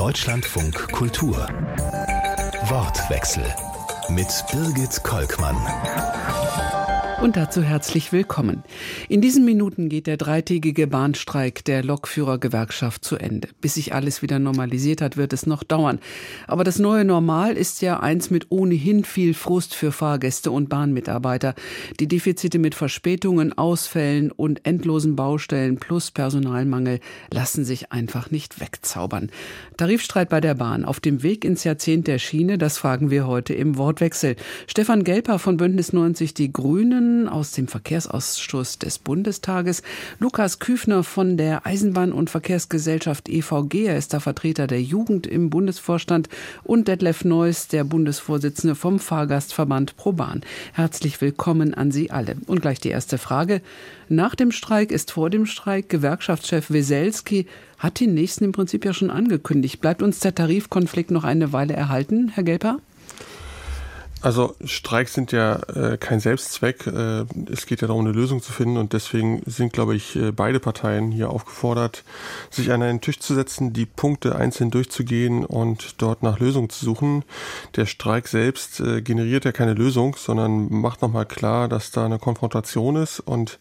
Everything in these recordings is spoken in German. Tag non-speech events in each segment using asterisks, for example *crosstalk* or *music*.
Deutschlandfunk Kultur. Wortwechsel mit Birgit Kolkmann. Und dazu herzlich willkommen. In diesen Minuten geht der dreitägige Bahnstreik der Lokführergewerkschaft zu Ende. Bis sich alles wieder normalisiert hat, wird es noch dauern. Aber das neue Normal ist ja eins mit ohnehin viel Frust für Fahrgäste und Bahnmitarbeiter. Die Defizite mit Verspätungen, Ausfällen und endlosen Baustellen plus Personalmangel lassen sich einfach nicht wegzaubern. Tarifstreit bei der Bahn auf dem Weg ins Jahrzehnt der Schiene, das fragen wir heute im Wortwechsel. Stefan Gelper von Bündnis 90 Die Grünen aus dem Verkehrsausschuss des Bundestages, Lukas Küfner von der Eisenbahn- und Verkehrsgesellschaft EVG, er ist der Vertreter der Jugend im Bundesvorstand und Detlef Neuss, der Bundesvorsitzende vom Fahrgastverband ProBahn. Herzlich willkommen an Sie alle. Und gleich die erste Frage. Nach dem Streik ist vor dem Streik. Gewerkschaftschef Weselski hat den nächsten im Prinzip ja schon angekündigt. Bleibt uns der Tarifkonflikt noch eine Weile erhalten, Herr Gelper? Also Streiks sind ja äh, kein Selbstzweck. Äh, es geht ja darum, eine Lösung zu finden und deswegen sind, glaube ich, äh, beide Parteien hier aufgefordert, sich an einen Tisch zu setzen, die Punkte einzeln durchzugehen und dort nach Lösungen zu suchen. Der Streik selbst äh, generiert ja keine Lösung, sondern macht nochmal klar, dass da eine Konfrontation ist und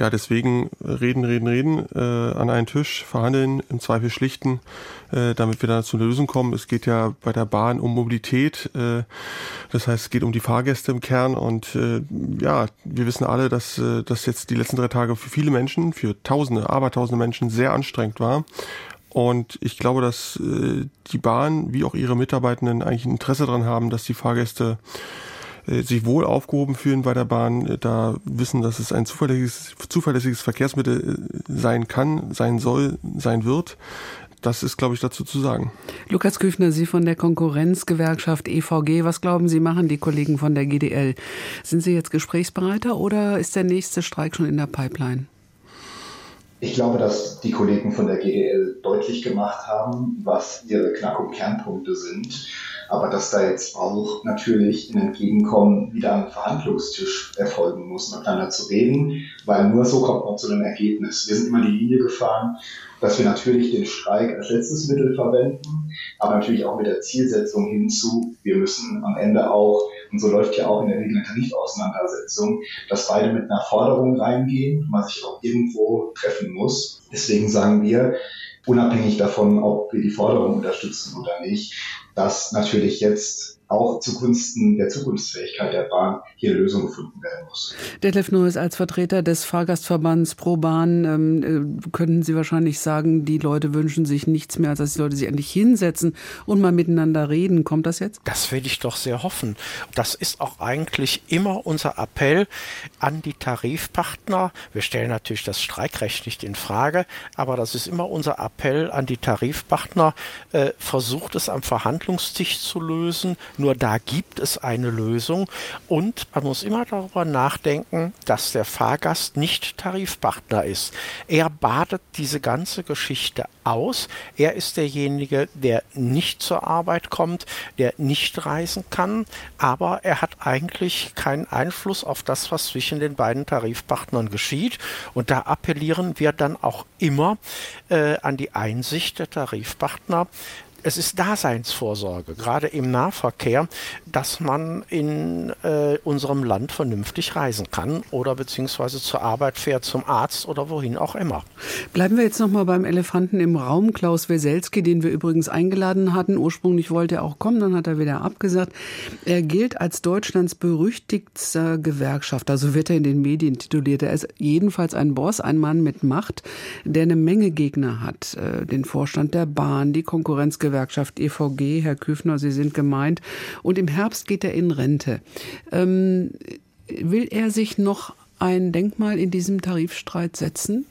ja, deswegen reden, reden, reden, äh, an einen Tisch, verhandeln, im Zweifel schlichten, äh, damit wir dann zu einer Lösung kommen. Es geht ja bei der Bahn um Mobilität, äh, das es geht um die Fahrgäste im Kern und äh, ja, wir wissen alle, dass äh, das jetzt die letzten drei Tage für viele Menschen, für Tausende, Abertausende Menschen sehr anstrengend war. Und ich glaube, dass äh, die Bahn wie auch ihre Mitarbeitenden eigentlich ein Interesse daran haben, dass die Fahrgäste äh, sich wohl aufgehoben fühlen bei der Bahn, da wissen, dass es ein zuverlässiges, zuverlässiges Verkehrsmittel äh, sein kann, sein soll, sein wird. Das ist, glaube ich, dazu zu sagen. Lukas Küfner, Sie von der Konkurrenzgewerkschaft EVG. Was glauben Sie, machen die Kollegen von der GDL? Sind Sie jetzt gesprächsbereiter oder ist der nächste Streik schon in der Pipeline? Ich glaube, dass die Kollegen von der GDL deutlich gemacht haben, was ihre Knack- und Kernpunkte sind aber dass da jetzt auch natürlich ein Entgegenkommen wieder am Verhandlungstisch erfolgen muss, miteinander zu reden, weil nur so kommt man zu einem Ergebnis. Wir sind immer die Linie gefahren, dass wir natürlich den Streik als letztes Mittel verwenden, aber natürlich auch mit der Zielsetzung hinzu, wir müssen am Ende auch, und so läuft ja auch in der Regel eine Tarifauseinandersetzung, dass beide mit einer Forderung reingehen, man sich auch irgendwo treffen muss. Deswegen sagen wir, unabhängig davon, ob wir die Forderung unterstützen oder nicht, dass natürlich jetzt auch zugunsten der Zukunftsfähigkeit der Bahn hier eine Lösung gefunden werden muss. Detlef Neues als Vertreter des Fahrgastverbands Pro Bahn ähm, äh, könnten Sie wahrscheinlich sagen, die Leute wünschen sich nichts mehr, als dass die Leute sich endlich hinsetzen und mal miteinander reden. Kommt das jetzt? Das will ich doch sehr hoffen. Das ist auch eigentlich immer unser Appell an die Tarifpartner. Wir stellen natürlich das Streikrecht nicht in Frage, aber das ist immer unser Appell an die Tarifpartner. Äh, versucht es am Verhandlungstisch zu lösen nur da gibt es eine Lösung und man muss immer darüber nachdenken, dass der Fahrgast nicht Tarifpartner ist. Er badet diese ganze Geschichte aus. Er ist derjenige, der nicht zur Arbeit kommt, der nicht reisen kann, aber er hat eigentlich keinen Einfluss auf das, was zwischen den beiden Tarifpartnern geschieht. Und da appellieren wir dann auch immer äh, an die Einsicht der Tarifpartner, es ist Daseinsvorsorge, gerade im Nahverkehr, dass man in äh, unserem Land vernünftig reisen kann oder beziehungsweise zur Arbeit fährt, zum Arzt oder wohin auch immer. Bleiben wir jetzt nochmal beim Elefanten im Raum, Klaus Weselski, den wir übrigens eingeladen hatten. Ursprünglich wollte er auch kommen, dann hat er wieder abgesagt. Er gilt als Deutschlands berüchtigster Gewerkschafter, so wird er in den Medien tituliert. Er ist jedenfalls ein Boss, ein Mann mit Macht, der eine Menge Gegner hat. Äh, den Vorstand der Bahn, die Konkurrenzgewerkschaft, Gewerkschaft EVG, Herr Küfner, Sie sind gemeint. Und im Herbst geht er in Rente. Ähm, will er sich noch ein Denkmal in diesem Tarifstreit setzen?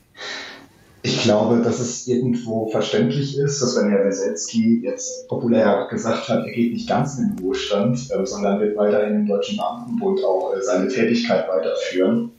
Ich glaube, dass es irgendwo verständlich ist, dass wenn Herr Weselski jetzt populär gesagt hat, er geht nicht ganz in den Ruhestand, äh, sondern wird weiterhin im Deutschen Beamtenbund auch äh, seine Tätigkeit weiterführen,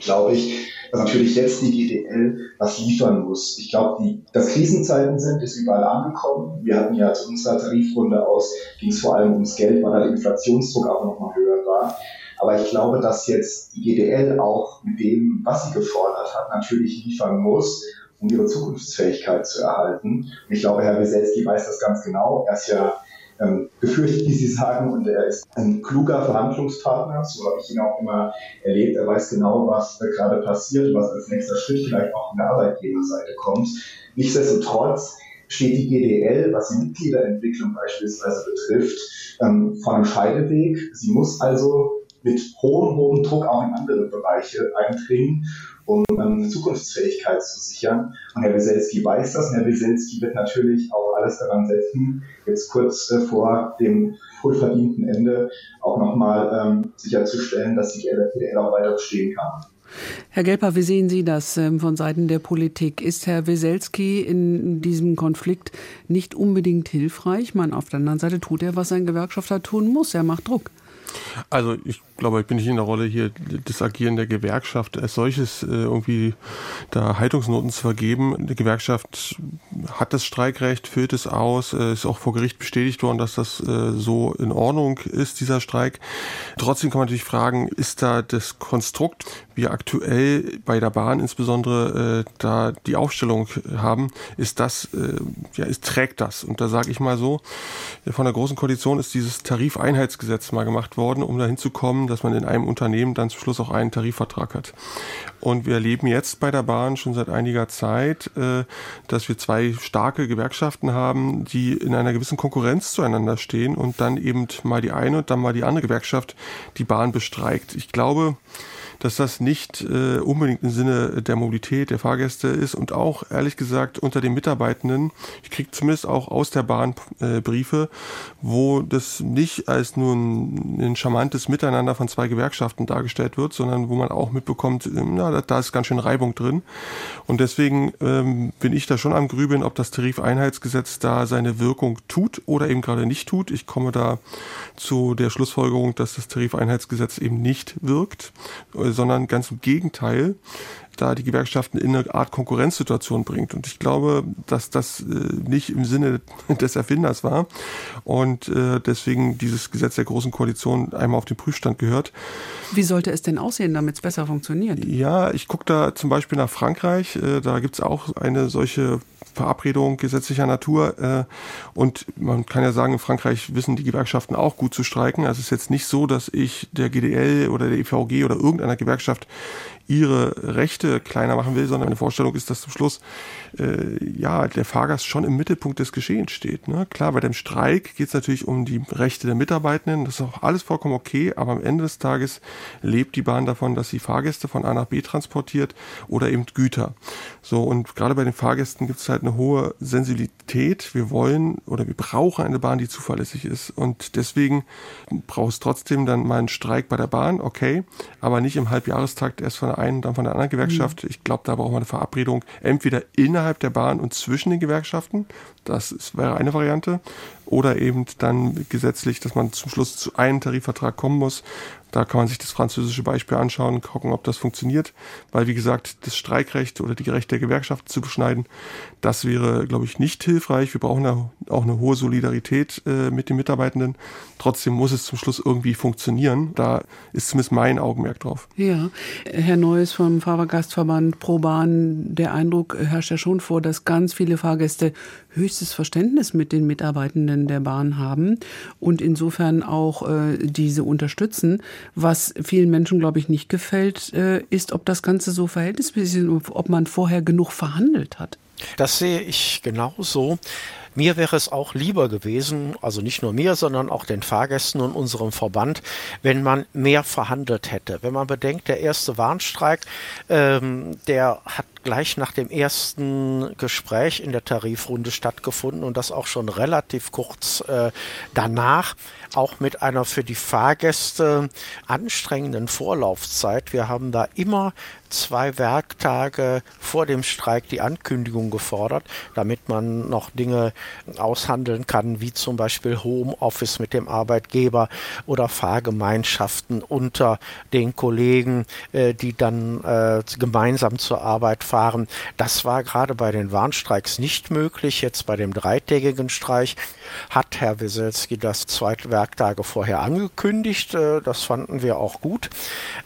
glaube ich, dass natürlich jetzt die GDL was liefern muss. Ich glaube, dass Krisenzeiten sind, ist überall angekommen. Wir hatten ja zu unserer Tarifrunde aus, ging es vor allem ums Geld, weil der Inflationsdruck auch nochmal höher war. Aber ich glaube, dass jetzt die GDL auch mit dem, was sie gefordert hat, natürlich liefern muss um ihre Zukunftsfähigkeit zu erhalten. Und ich glaube, Herr Wieselski weiß das ganz genau. Er ist ja ähm, gefürchtet, wie Sie sagen, und er ist ein kluger Verhandlungspartner, so habe ich ihn auch immer erlebt. Er weiß genau, was äh, gerade passiert, was als nächster Schritt vielleicht auch von der Arbeitgeberseite kommt. Nichtsdestotrotz steht die GDL, was die Mitgliederentwicklung beispielsweise betrifft, ähm, vor einem Scheideweg. Sie muss also mit hohem, hohem Druck auch in andere Bereiche eindringen um ähm, Zukunftsfähigkeit zu sichern. Und Herr Wieselski weiß das und Herr Wieselski wird natürlich auch alles daran setzen, jetzt kurz äh, vor dem wohlverdienten Ende auch nochmal ähm, sicherzustellen, dass die GDL auch weiter bestehen kann. Herr Gelper, wie sehen Sie das ähm, von Seiten der Politik? Ist Herr Weselski in diesem Konflikt nicht unbedingt hilfreich? Man, auf der anderen Seite tut er, was ein Gewerkschafter tun muss. Er macht Druck. Also ich glaube, ich bin nicht in der Rolle hier, das Agieren der Gewerkschaft als solches äh, irgendwie da Haltungsnoten zu vergeben. Die Gewerkschaft hat das Streikrecht, führt es aus, äh, ist auch vor Gericht bestätigt worden, dass das äh, so in Ordnung ist, dieser Streik. Trotzdem kann man natürlich fragen, ist da das Konstrukt, wie aktuell bei der Bahn insbesondere da die Aufstellung haben, ist das, ja, ist, trägt das? Und da sage ich mal so, von der Großen Koalition ist dieses Tarifeinheitsgesetz mal gemacht worden, um dahin zu kommen, dass man in einem Unternehmen dann zum Schluss auch einen Tarifvertrag hat. Und wir erleben jetzt bei der Bahn schon seit einiger Zeit, äh, dass wir zwei starke Gewerkschaften haben, die in einer gewissen Konkurrenz zueinander stehen und dann eben mal die eine und dann mal die andere Gewerkschaft die Bahn bestreikt. Ich glaube, dass das nicht äh, unbedingt im Sinne der Mobilität der Fahrgäste ist und auch ehrlich gesagt unter den Mitarbeitenden. Ich kriege zumindest auch aus der Bahn äh, Briefe, wo das nicht als nur ein, ein, charmantes Miteinander von zwei Gewerkschaften dargestellt wird, sondern wo man auch mitbekommt, ähm, na, da, da ist ganz schön Reibung drin. Und deswegen ähm, bin ich da schon am Grübeln, ob das Tarifeinheitsgesetz da seine Wirkung tut oder eben gerade nicht tut. Ich komme da zu der Schlussfolgerung, dass das Tarifeinheitsgesetz eben nicht wirkt sondern ganz im Gegenteil da die Gewerkschaften in eine Art Konkurrenzsituation bringt. Und ich glaube, dass das äh, nicht im Sinne *laughs* des Erfinders war und äh, deswegen dieses Gesetz der Großen Koalition einmal auf den Prüfstand gehört. Wie sollte es denn aussehen, damit es besser funktioniert? Ja, ich gucke da zum Beispiel nach Frankreich. Äh, da gibt es auch eine solche Verabredung gesetzlicher Natur. Äh, und man kann ja sagen, in Frankreich wissen die Gewerkschaften auch gut zu streiken. Also es ist jetzt nicht so, dass ich der GDL oder der EVG oder irgendeiner Gewerkschaft ihre Rechte kleiner machen will, sondern eine Vorstellung ist, dass zum Schluss äh, ja der Fahrgast schon im Mittelpunkt des Geschehens steht. Ne? Klar, bei dem Streik geht es natürlich um die Rechte der Mitarbeitenden, das ist auch alles vollkommen okay, aber am Ende des Tages lebt die Bahn davon, dass sie Fahrgäste von A nach B transportiert oder eben Güter. So, und gerade bei den Fahrgästen gibt es halt eine hohe Sensibilität. Wir wollen oder wir brauchen eine Bahn, die zuverlässig ist. Und deswegen braucht es trotzdem dann mal einen Streik bei der Bahn, okay, aber nicht im Halbjahrestakt erst von der einen, dann von der anderen Gewerkschaft. Mhm. Ich glaube, da braucht man eine Verabredung entweder innerhalb der Bahn und zwischen den Gewerkschaften. Das ist, wäre eine Variante. Oder eben dann gesetzlich, dass man zum Schluss zu einem Tarifvertrag kommen muss. Da kann man sich das französische Beispiel anschauen, gucken, ob das funktioniert. Weil, wie gesagt, das Streikrecht oder die Rechte der Gewerkschaften zu beschneiden, das wäre, glaube ich, nicht hilfreich. Wir brauchen da auch eine hohe Solidarität äh, mit den Mitarbeitenden. Trotzdem muss es zum Schluss irgendwie funktionieren. Da ist zumindest mein Augenmerk drauf. Ja, Herr Neues vom Fahrergastverband ProBahn, der Eindruck herrscht ja schon vor, dass ganz viele Fahrgäste höchstes Verständnis mit den Mitarbeitenden der Bahn haben und insofern auch äh, diese unterstützen. Was vielen Menschen, glaube ich, nicht gefällt, äh, ist, ob das Ganze so verhältnismäßig ist, ob man vorher genug verhandelt hat. Das sehe ich genauso. Mir wäre es auch lieber gewesen, also nicht nur mir, sondern auch den Fahrgästen und unserem Verband, wenn man mehr verhandelt hätte. Wenn man bedenkt, der erste Warnstreik, ähm, der hat gleich nach dem ersten Gespräch in der Tarifrunde stattgefunden und das auch schon relativ kurz äh, danach, auch mit einer für die Fahrgäste anstrengenden Vorlaufzeit. Wir haben da immer zwei Werktage vor dem Streik die Ankündigung gefordert, damit man noch Dinge aushandeln kann, wie zum Beispiel Homeoffice mit dem Arbeitgeber oder Fahrgemeinschaften unter den Kollegen, äh, die dann äh, gemeinsam zur Arbeit fahren. Das war gerade bei den Warnstreiks nicht möglich. Jetzt bei dem dreitägigen Streich hat Herr Wieselski das zwei Werktage vorher angekündigt. Äh, das fanden wir auch gut.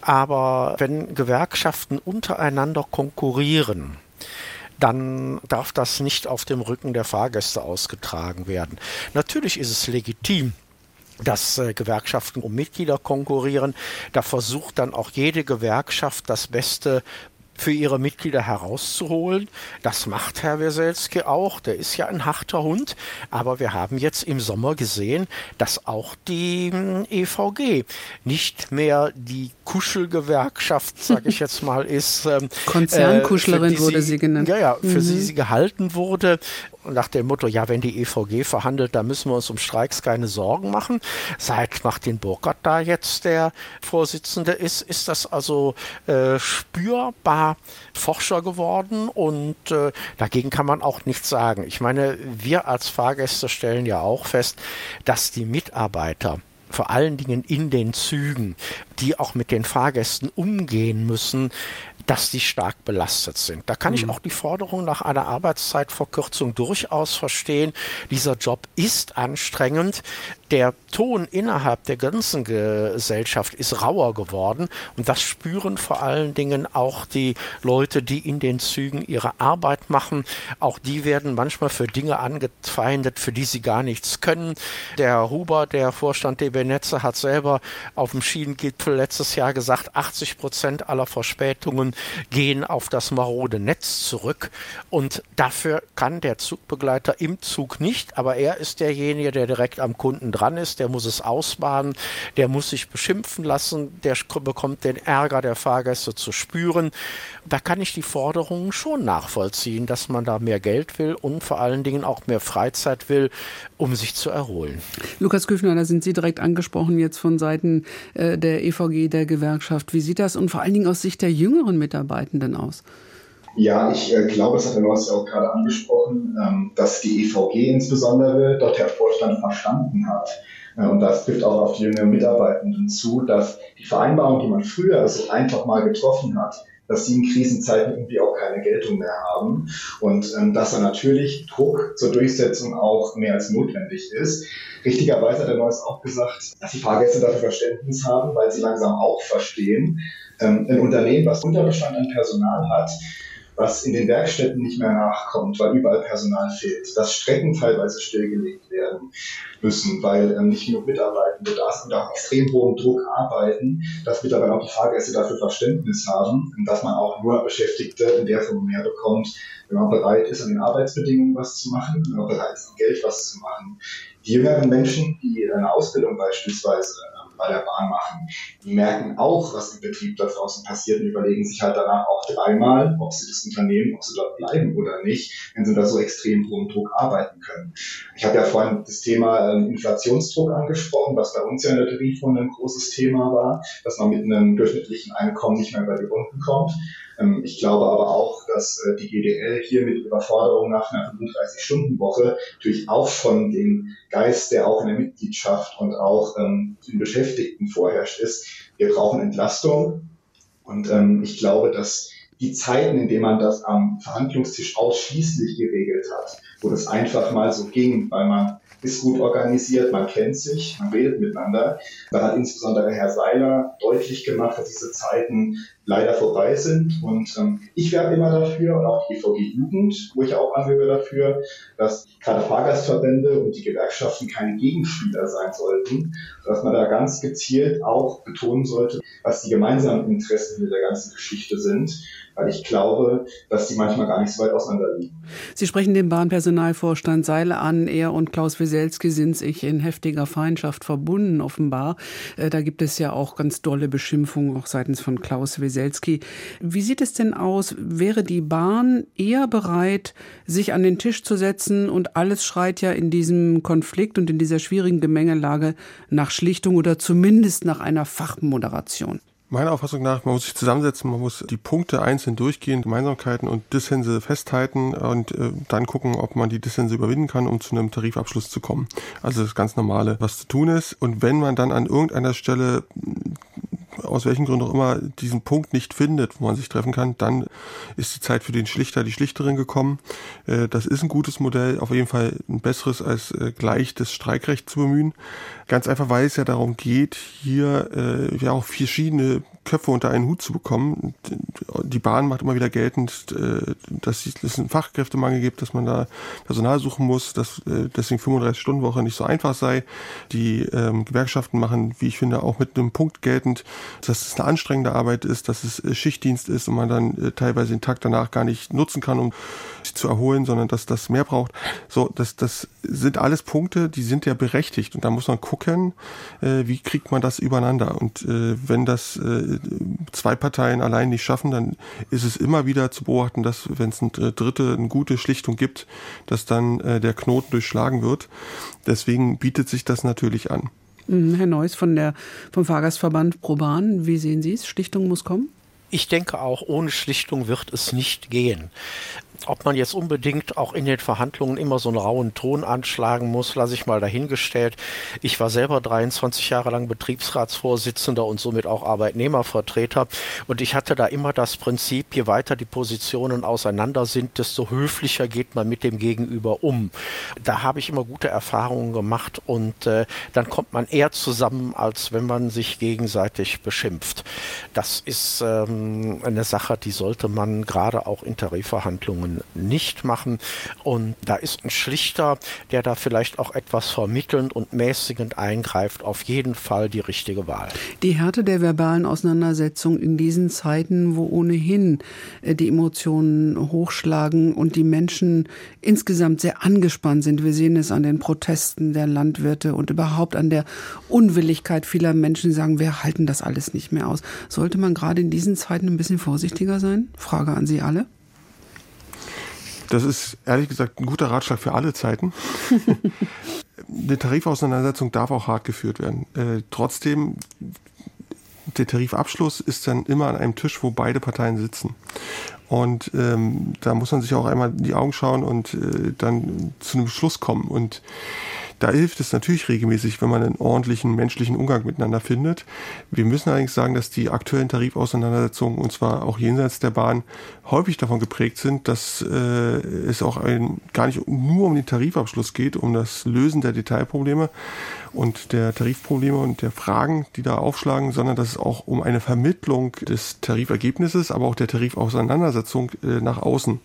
Aber wenn Gewerkschaften untereinander konkurrieren, dann darf das nicht auf dem Rücken der Fahrgäste ausgetragen werden. Natürlich ist es legitim, dass äh, Gewerkschaften um Mitglieder konkurrieren. Da versucht dann auch jede Gewerkschaft das Beste für ihre Mitglieder herauszuholen. Das macht Herr Weselski auch. Der ist ja ein harter Hund. Aber wir haben jetzt im Sommer gesehen, dass auch die hm, EVG nicht mehr die Kuschelgewerkschaft, sage ich jetzt mal, ist. Ähm, *laughs* Konzernkuschlerin äh, wurde sie genannt. Ja, ja, für mhm. sie sie gehalten wurde nach dem Motto, ja, wenn die EVG verhandelt, dann müssen wir uns um Streiks keine Sorgen machen. Seit Martin Burkhardt da jetzt der Vorsitzende ist, ist das also äh, spürbar Forscher geworden und äh, dagegen kann man auch nichts sagen. Ich meine, wir als Fahrgäste stellen ja auch fest, dass die Mitarbeiter vor allen Dingen in den Zügen, die auch mit den Fahrgästen umgehen müssen, dass die stark belastet sind. Da kann mhm. ich auch die Forderung nach einer Arbeitszeitverkürzung durchaus verstehen. Dieser Job ist anstrengend. Der Ton innerhalb der ganzen Gesellschaft ist rauer geworden und das spüren vor allen Dingen auch die Leute, die in den Zügen ihre Arbeit machen. Auch die werden manchmal für Dinge angefeindet, für die sie gar nichts können. Der Huber, der Vorstand DB Netze, hat selber auf dem Schienengipfel letztes Jahr gesagt, 80 Prozent aller Verspätungen gehen auf das marode Netz zurück. Und dafür kann der Zugbegleiter im Zug nicht, aber er ist derjenige, der direkt am Kunden dran ist, der muss es ausbaden, der muss sich beschimpfen lassen, der bekommt den Ärger der Fahrgäste zu spüren. Da kann ich die Forderungen schon nachvollziehen, dass man da mehr Geld will und vor allen Dingen auch mehr Freizeit will, um sich zu erholen. Lukas Küffner, da sind Sie direkt angesprochen jetzt von Seiten äh, der EVG, der Gewerkschaft. Wie sieht das und vor allen Dingen aus Sicht der jüngeren Mitarbeitenden aus? Ja, ich äh, glaube, das hat der Neues ja auch gerade angesprochen, ähm, dass die EVG insbesondere dort der Vorstand verstanden hat. Äh, und das trifft auch auf die jüngeren Mitarbeitenden zu, dass die Vereinbarung, die man früher so einfach mal getroffen hat, dass sie in Krisenzeiten irgendwie auch keine Geltung mehr haben und ähm, dass da natürlich Druck zur Durchsetzung auch mehr als notwendig ist. Richtigerweise hat der Neues auch gesagt, dass die Fahrgäste dafür Verständnis haben, weil sie langsam auch verstehen, ähm, ein Unternehmen, was Unterbestand an Personal hat, was in den Werkstätten nicht mehr nachkommt, weil überall Personal fehlt, dass Strecken teilweise stillgelegt werden müssen, weil ähm, nicht genug Mitarbeitende da sind und auch extrem hohem Druck arbeiten, dass mittlerweile auch die Fahrgäste dafür Verständnis haben, dass man auch nur Beschäftigte in der Form mehr bekommt, wenn man bereit ist, an den Arbeitsbedingungen was zu machen, wenn man bereit ist, an Geld was zu machen. Die jüngeren Menschen, die eine Ausbildung beispielsweise bei der Bahn machen. Die merken auch, was im Betrieb da draußen passiert und überlegen sich halt danach auch dreimal, ob sie das Unternehmen, ob sie dort bleiben oder nicht, wenn sie da so extrem hohem Druck arbeiten können. Ich habe ja vorhin das Thema ähm, Inflationsdruck angesprochen, was bei uns ja in der Tarifrunde ein großes Thema war, dass man mit einem durchschnittlichen Einkommen nicht mehr über die Runden kommt. Ähm, ich glaube aber auch, dass äh, die GDL hier mit Überforderung nach einer 35-Stunden-Woche natürlich auch von dem Geist, der auch in der Mitgliedschaft und auch ähm, den Beschäftigten vorherrscht, ist. Wir brauchen Entlastung. Und ähm, ich glaube, dass die Zeiten, in denen man das am Verhandlungstisch ausschließlich geregelt hat, wo das einfach mal so ging, weil man ist gut organisiert, man kennt sich, man redet miteinander. Da hat insbesondere Herr Seiler deutlich gemacht, dass diese Zeiten leider vorbei sind. Und ähm, ich werbe immer dafür und auch die EVG Jugend, wo ich auch anhöre dafür, dass gerade Fahrgastverbände und die Gewerkschaften keine Gegenspieler sein sollten, dass man da ganz gezielt auch betonen sollte, was die gemeinsamen Interessen in der ganzen Geschichte sind weil ich glaube, dass die manchmal gar nicht so weit auseinander liegen. Sie sprechen den Bahnpersonalvorstand Seile an. Er und Klaus Wieselski sind sich in heftiger Feindschaft verbunden, offenbar. Äh, da gibt es ja auch ganz dolle Beschimpfungen, auch seitens von Klaus Wieselski. Wie sieht es denn aus? Wäre die Bahn eher bereit, sich an den Tisch zu setzen und alles schreit ja in diesem Konflikt und in dieser schwierigen Gemengelage nach Schlichtung oder zumindest nach einer Fachmoderation? Meiner Auffassung nach, man muss sich zusammensetzen, man muss die Punkte einzeln durchgehen, Gemeinsamkeiten und Dissense festhalten und äh, dann gucken, ob man die Dissense überwinden kann, um zu einem Tarifabschluss zu kommen. Also das ganz Normale, was zu tun ist. Und wenn man dann an irgendeiner Stelle aus welchen Gründen auch immer diesen Punkt nicht findet, wo man sich treffen kann, dann ist die Zeit für den Schlichter, die Schlichterin gekommen. Äh, das ist ein gutes Modell, auf jeden Fall ein besseres als äh, gleich das Streikrecht zu bemühen. Ganz einfach, weil es ja darum geht, hier äh, ja auch verschiedene Köpfe unter einen Hut zu bekommen. Die Bahn macht immer wieder geltend, äh, dass es einen Fachkräftemangel gibt, dass man da Personal suchen muss, dass äh, deswegen 35-Stunden-Woche nicht so einfach sei. Die ähm, Gewerkschaften machen, wie ich finde, auch mit einem Punkt geltend, dass es eine anstrengende Arbeit ist, dass es Schichtdienst ist und man dann teilweise den Tag danach gar nicht nutzen kann, um sich zu erholen, sondern dass das mehr braucht. So, das, das sind alles Punkte, die sind ja berechtigt und da muss man gucken, wie kriegt man das übereinander. Und wenn das äh, zwei Parteien allein nicht schaffen, dann ist es immer wieder zu beobachten, dass wenn es eine dritte, eine gute Schlichtung gibt, dass dann äh, der Knoten durchschlagen wird. Deswegen bietet sich das natürlich an. Mhm, Herr Neuss von der, vom Fahrgastverband ProBahn, wie sehen Sie es? Schlichtung muss kommen? Ich denke auch, ohne Schlichtung wird es nicht gehen. Ob man jetzt unbedingt auch in den Verhandlungen immer so einen rauen Ton anschlagen muss, lasse ich mal dahingestellt. Ich war selber 23 Jahre lang Betriebsratsvorsitzender und somit auch Arbeitnehmervertreter. Und ich hatte da immer das Prinzip, je weiter die Positionen auseinander sind, desto höflicher geht man mit dem Gegenüber um. Da habe ich immer gute Erfahrungen gemacht und äh, dann kommt man eher zusammen, als wenn man sich gegenseitig beschimpft. Das ist ähm, eine Sache, die sollte man gerade auch in Tarifverhandlungen Verhandlungen nicht machen. Und da ist ein Schlichter, der da vielleicht auch etwas vermittelnd und mäßigend eingreift, auf jeden Fall die richtige Wahl. Die Härte der verbalen Auseinandersetzung in diesen Zeiten, wo ohnehin äh, die Emotionen hochschlagen und die Menschen insgesamt sehr angespannt sind. Wir sehen es an den Protesten der Landwirte und überhaupt an der Unwilligkeit vieler Menschen, die sagen, wir halten das alles nicht mehr aus. Sollte man gerade in diesen Zeiten ein bisschen vorsichtiger sein? Frage an Sie alle. Das ist ehrlich gesagt ein guter Ratschlag für alle Zeiten. *laughs* Eine Tarifauseinandersetzung darf auch hart geführt werden. Äh, trotzdem, der Tarifabschluss ist dann immer an einem Tisch, wo beide Parteien sitzen. Und ähm, da muss man sich auch einmal in die Augen schauen und äh, dann zu einem Schluss kommen. Und da hilft es natürlich regelmäßig, wenn man einen ordentlichen menschlichen Umgang miteinander findet. Wir müssen allerdings sagen, dass die aktuellen Tarifauseinandersetzungen, und zwar auch jenseits der Bahn, häufig davon geprägt sind, dass äh, es auch ein, gar nicht nur um den Tarifabschluss geht, um das Lösen der Detailprobleme und der Tarifprobleme und der Fragen, die da aufschlagen, sondern dass es auch um eine Vermittlung des Tarifergebnisses, aber auch der Tarifauseinandersetzung äh, nach außen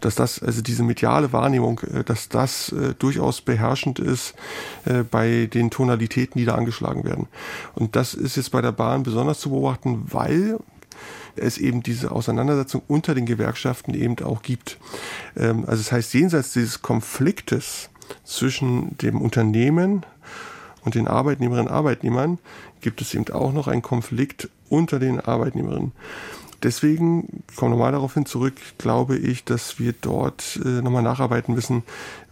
dass das, also diese mediale Wahrnehmung, äh, dass das äh, durchaus beherrschend ist äh, bei den Tonalitäten, die da angeschlagen werden. Und das ist jetzt bei der Bahn besonders zu beobachten, weil es eben diese Auseinandersetzung unter den Gewerkschaften eben auch gibt. Ähm, also das heißt, jenseits dieses Konfliktes zwischen dem Unternehmen und den Arbeitnehmerinnen und Arbeitnehmern gibt es eben auch noch einen Konflikt unter den Arbeitnehmerinnen. Deswegen, ich komme nochmal darauf hin zurück, glaube ich, dass wir dort äh, nochmal nacharbeiten müssen,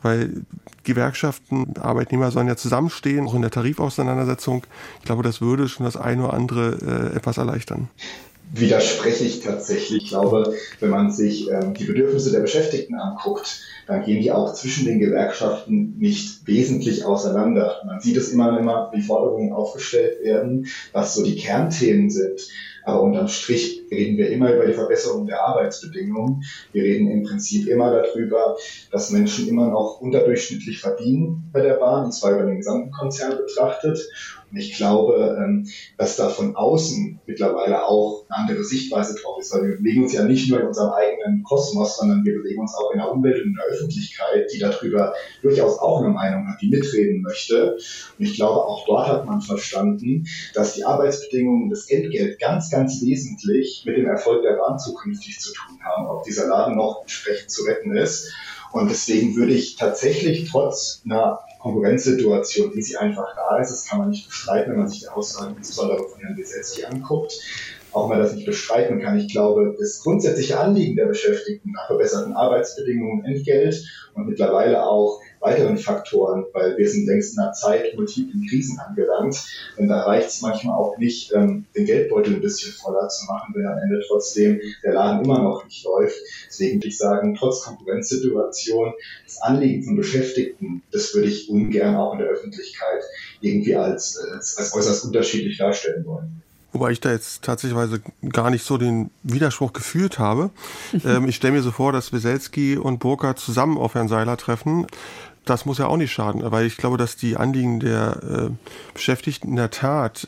weil Gewerkschaften, Arbeitnehmer sollen ja zusammenstehen, auch in der Tarifauseinandersetzung. Ich glaube, das würde schon das eine oder andere äh, etwas erleichtern widerspreche ich tatsächlich. Ich glaube, wenn man sich ähm, die Bedürfnisse der Beschäftigten anguckt, dann gehen die auch zwischen den Gewerkschaften nicht wesentlich auseinander. Man sieht es immer, wenn immer die Forderungen aufgestellt werden, was so die Kernthemen sind. Aber unterm Strich reden wir immer über die Verbesserung der Arbeitsbedingungen. Wir reden im Prinzip immer darüber, dass Menschen immer noch unterdurchschnittlich verdienen bei der Bahn, und zwar über den gesamten Konzern betrachtet. Und ich glaube, ähm, dass da von außen mittlerweile auch eine andere Sichtweise drauf ist, weil wir bewegen uns ja nicht nur in unserem eigenen Kosmos, sondern wir bewegen uns auch in der Umwelt und in der Öffentlichkeit, die darüber durchaus auch eine Meinung hat, die mitreden möchte. Und ich glaube, auch dort hat man verstanden, dass die Arbeitsbedingungen und das Entgelt ganz, ganz wesentlich mit dem Erfolg der Bahn zukünftig zu tun haben, ob dieser Laden noch entsprechend zu retten ist. Und deswegen würde ich tatsächlich trotz einer Konkurrenzsituation, wie sie einfach da ist, das kann man nicht bestreiten, wenn man sich die Aussagen insbesondere von Herrn Besetzky anguckt, auch mal das nicht bestreiten kann. Ich glaube, das grundsätzliche Anliegen der Beschäftigten nach verbesserten Arbeitsbedingungen, Entgelt und mittlerweile auch weiteren Faktoren, weil wir sind längst in einer Zeit multiplen Krisen angelangt. Denn da reicht es manchmal auch nicht, ähm, den Geldbeutel ein bisschen voller zu machen, wenn am Ende trotzdem der Laden immer noch nicht läuft. Deswegen würde ich sagen, trotz Konkurrenzsituation, das Anliegen von Beschäftigten, das würde ich ungern auch in der Öffentlichkeit irgendwie als, als, als äußerst unterschiedlich darstellen wollen. Wobei ich da jetzt tatsächlich gar nicht so den Widerspruch gefühlt habe. *laughs* ähm, ich stelle mir so vor, dass Weselski und Burkhardt zusammen auf Herrn Seiler treffen das muss ja auch nicht schaden, weil ich glaube, dass die Anliegen der äh, Beschäftigten in der Tat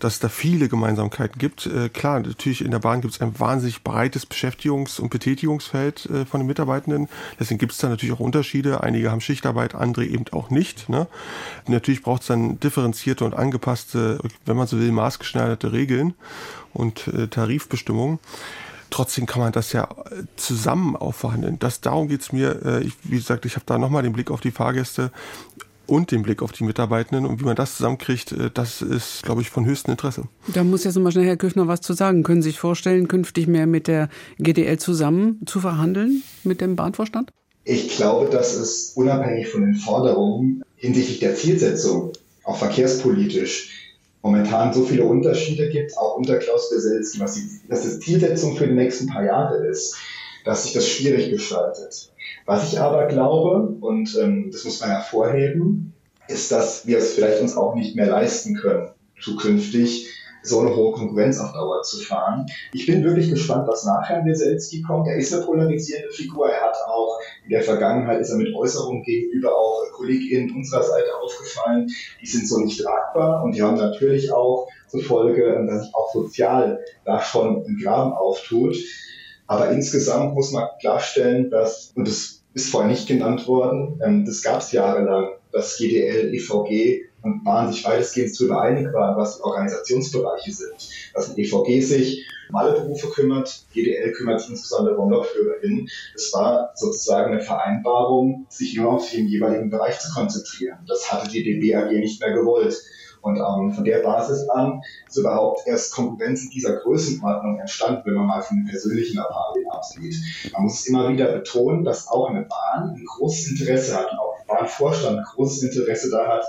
dass es da viele Gemeinsamkeiten gibt. Äh, klar, natürlich in der Bahn gibt es ein wahnsinnig breites Beschäftigungs- und Betätigungsfeld äh, von den Mitarbeitenden. Deswegen gibt es da natürlich auch Unterschiede. Einige haben Schichtarbeit, andere eben auch nicht. Ne? Natürlich braucht es dann differenzierte und angepasste, wenn man so will, maßgeschneiderte Regeln und äh, Tarifbestimmungen. Trotzdem kann man das ja äh, zusammen aufverhandeln. Das, darum geht's mir. Äh, ich, wie gesagt, ich habe da nochmal den Blick auf die Fahrgäste und den Blick auf die Mitarbeitenden und wie man das zusammenkriegt, äh, das ist, glaube ich, von höchstem Interesse. Da muss jetzt mal schnell Herr Küffner was zu sagen. Können Sie sich vorstellen, künftig mehr mit der GDL zusammen zu verhandeln, mit dem Bahnvorstand? Ich glaube, dass es unabhängig von den Forderungen hinsichtlich der Zielsetzung, auch verkehrspolitisch, momentan so viele Unterschiede gibt, auch unter Klaus Beselski, was die, was die Zielsetzung für die nächsten paar Jahre ist, dass sich das schwierig gestaltet. Was ich aber glaube, und ähm, das muss man hervorheben, ist, dass wir es vielleicht uns auch nicht mehr leisten können, zukünftig so eine hohe Konkurrenz auf Dauer zu fahren. Ich bin wirklich gespannt, was nachher an Weselski kommt. Er ist eine polarisierende Figur. Er hat auch in der Vergangenheit ist er mit Äußerungen gegenüber auch KollegInnen unserer Seite aufgefallen. Die sind so nicht tragbar und die haben natürlich auch zur Folge, dass sich auch sozial da schon ein Graben auftut. Aber insgesamt muss man klarstellen, dass, und das ist vorher nicht genannt worden, ähm, das gab es jahrelang, dass GDL, EVG und Bahn sich weitestgehend darüber einig waren, was die Organisationsbereiche sind. Dass ein EVG sich um alle Berufe kümmert, GDL kümmert sich insbesondere um LokführerInnen. Es war sozusagen eine Vereinbarung, sich nur auf den jeweiligen Bereich zu konzentrieren. Das hatte die DB AG nicht mehr gewollt. Und ähm, von der Basis an ist überhaupt erst Konkurrenz in dieser Größenordnung entstanden, wenn man mal von den persönlichen Erfahrungen absieht. Man muss immer wieder betonen, dass auch eine Bahn ein großes Interesse hat und auch der Bahnvorstand ein großes Interesse da hat,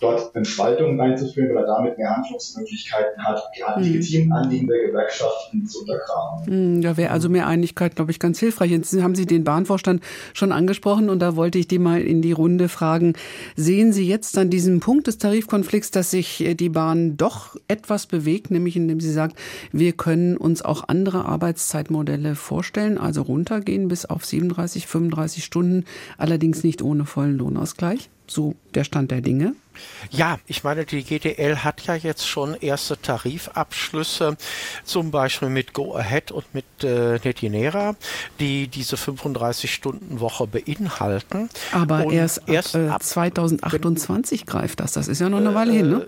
dort Entspaltungen einzuführen oder damit mehr Handlungsmöglichkeiten hat, gerade mhm. legitimen Anliegen der Gewerkschaften zu untergraben. Mhm, da wäre also mehr Einigkeit, glaube ich, ganz hilfreich. Jetzt haben Sie den Bahnvorstand schon angesprochen und da wollte ich die mal in die Runde fragen. Sehen Sie jetzt an diesem Punkt des Tarifkonflikts, dass sich äh, die Bahn doch etwas bewegt, nämlich indem sie sagt, wir können uns auch andere Arbeitszeitmodelle vorstellen, also runtergehen bis auf 37, 35 Stunden, allerdings nicht ohne vollen Lohnausgleich? So der Stand der Dinge? Ja, ich meine, die GDL hat ja jetzt schon erste Tarifabschlüsse, zum Beispiel mit Go Ahead und mit äh, Netinera, die diese 35-Stunden-Woche beinhalten. Aber und erst, erst ab, äh, 2028 greift das. Das ist ja noch eine Weile äh, hin, ne?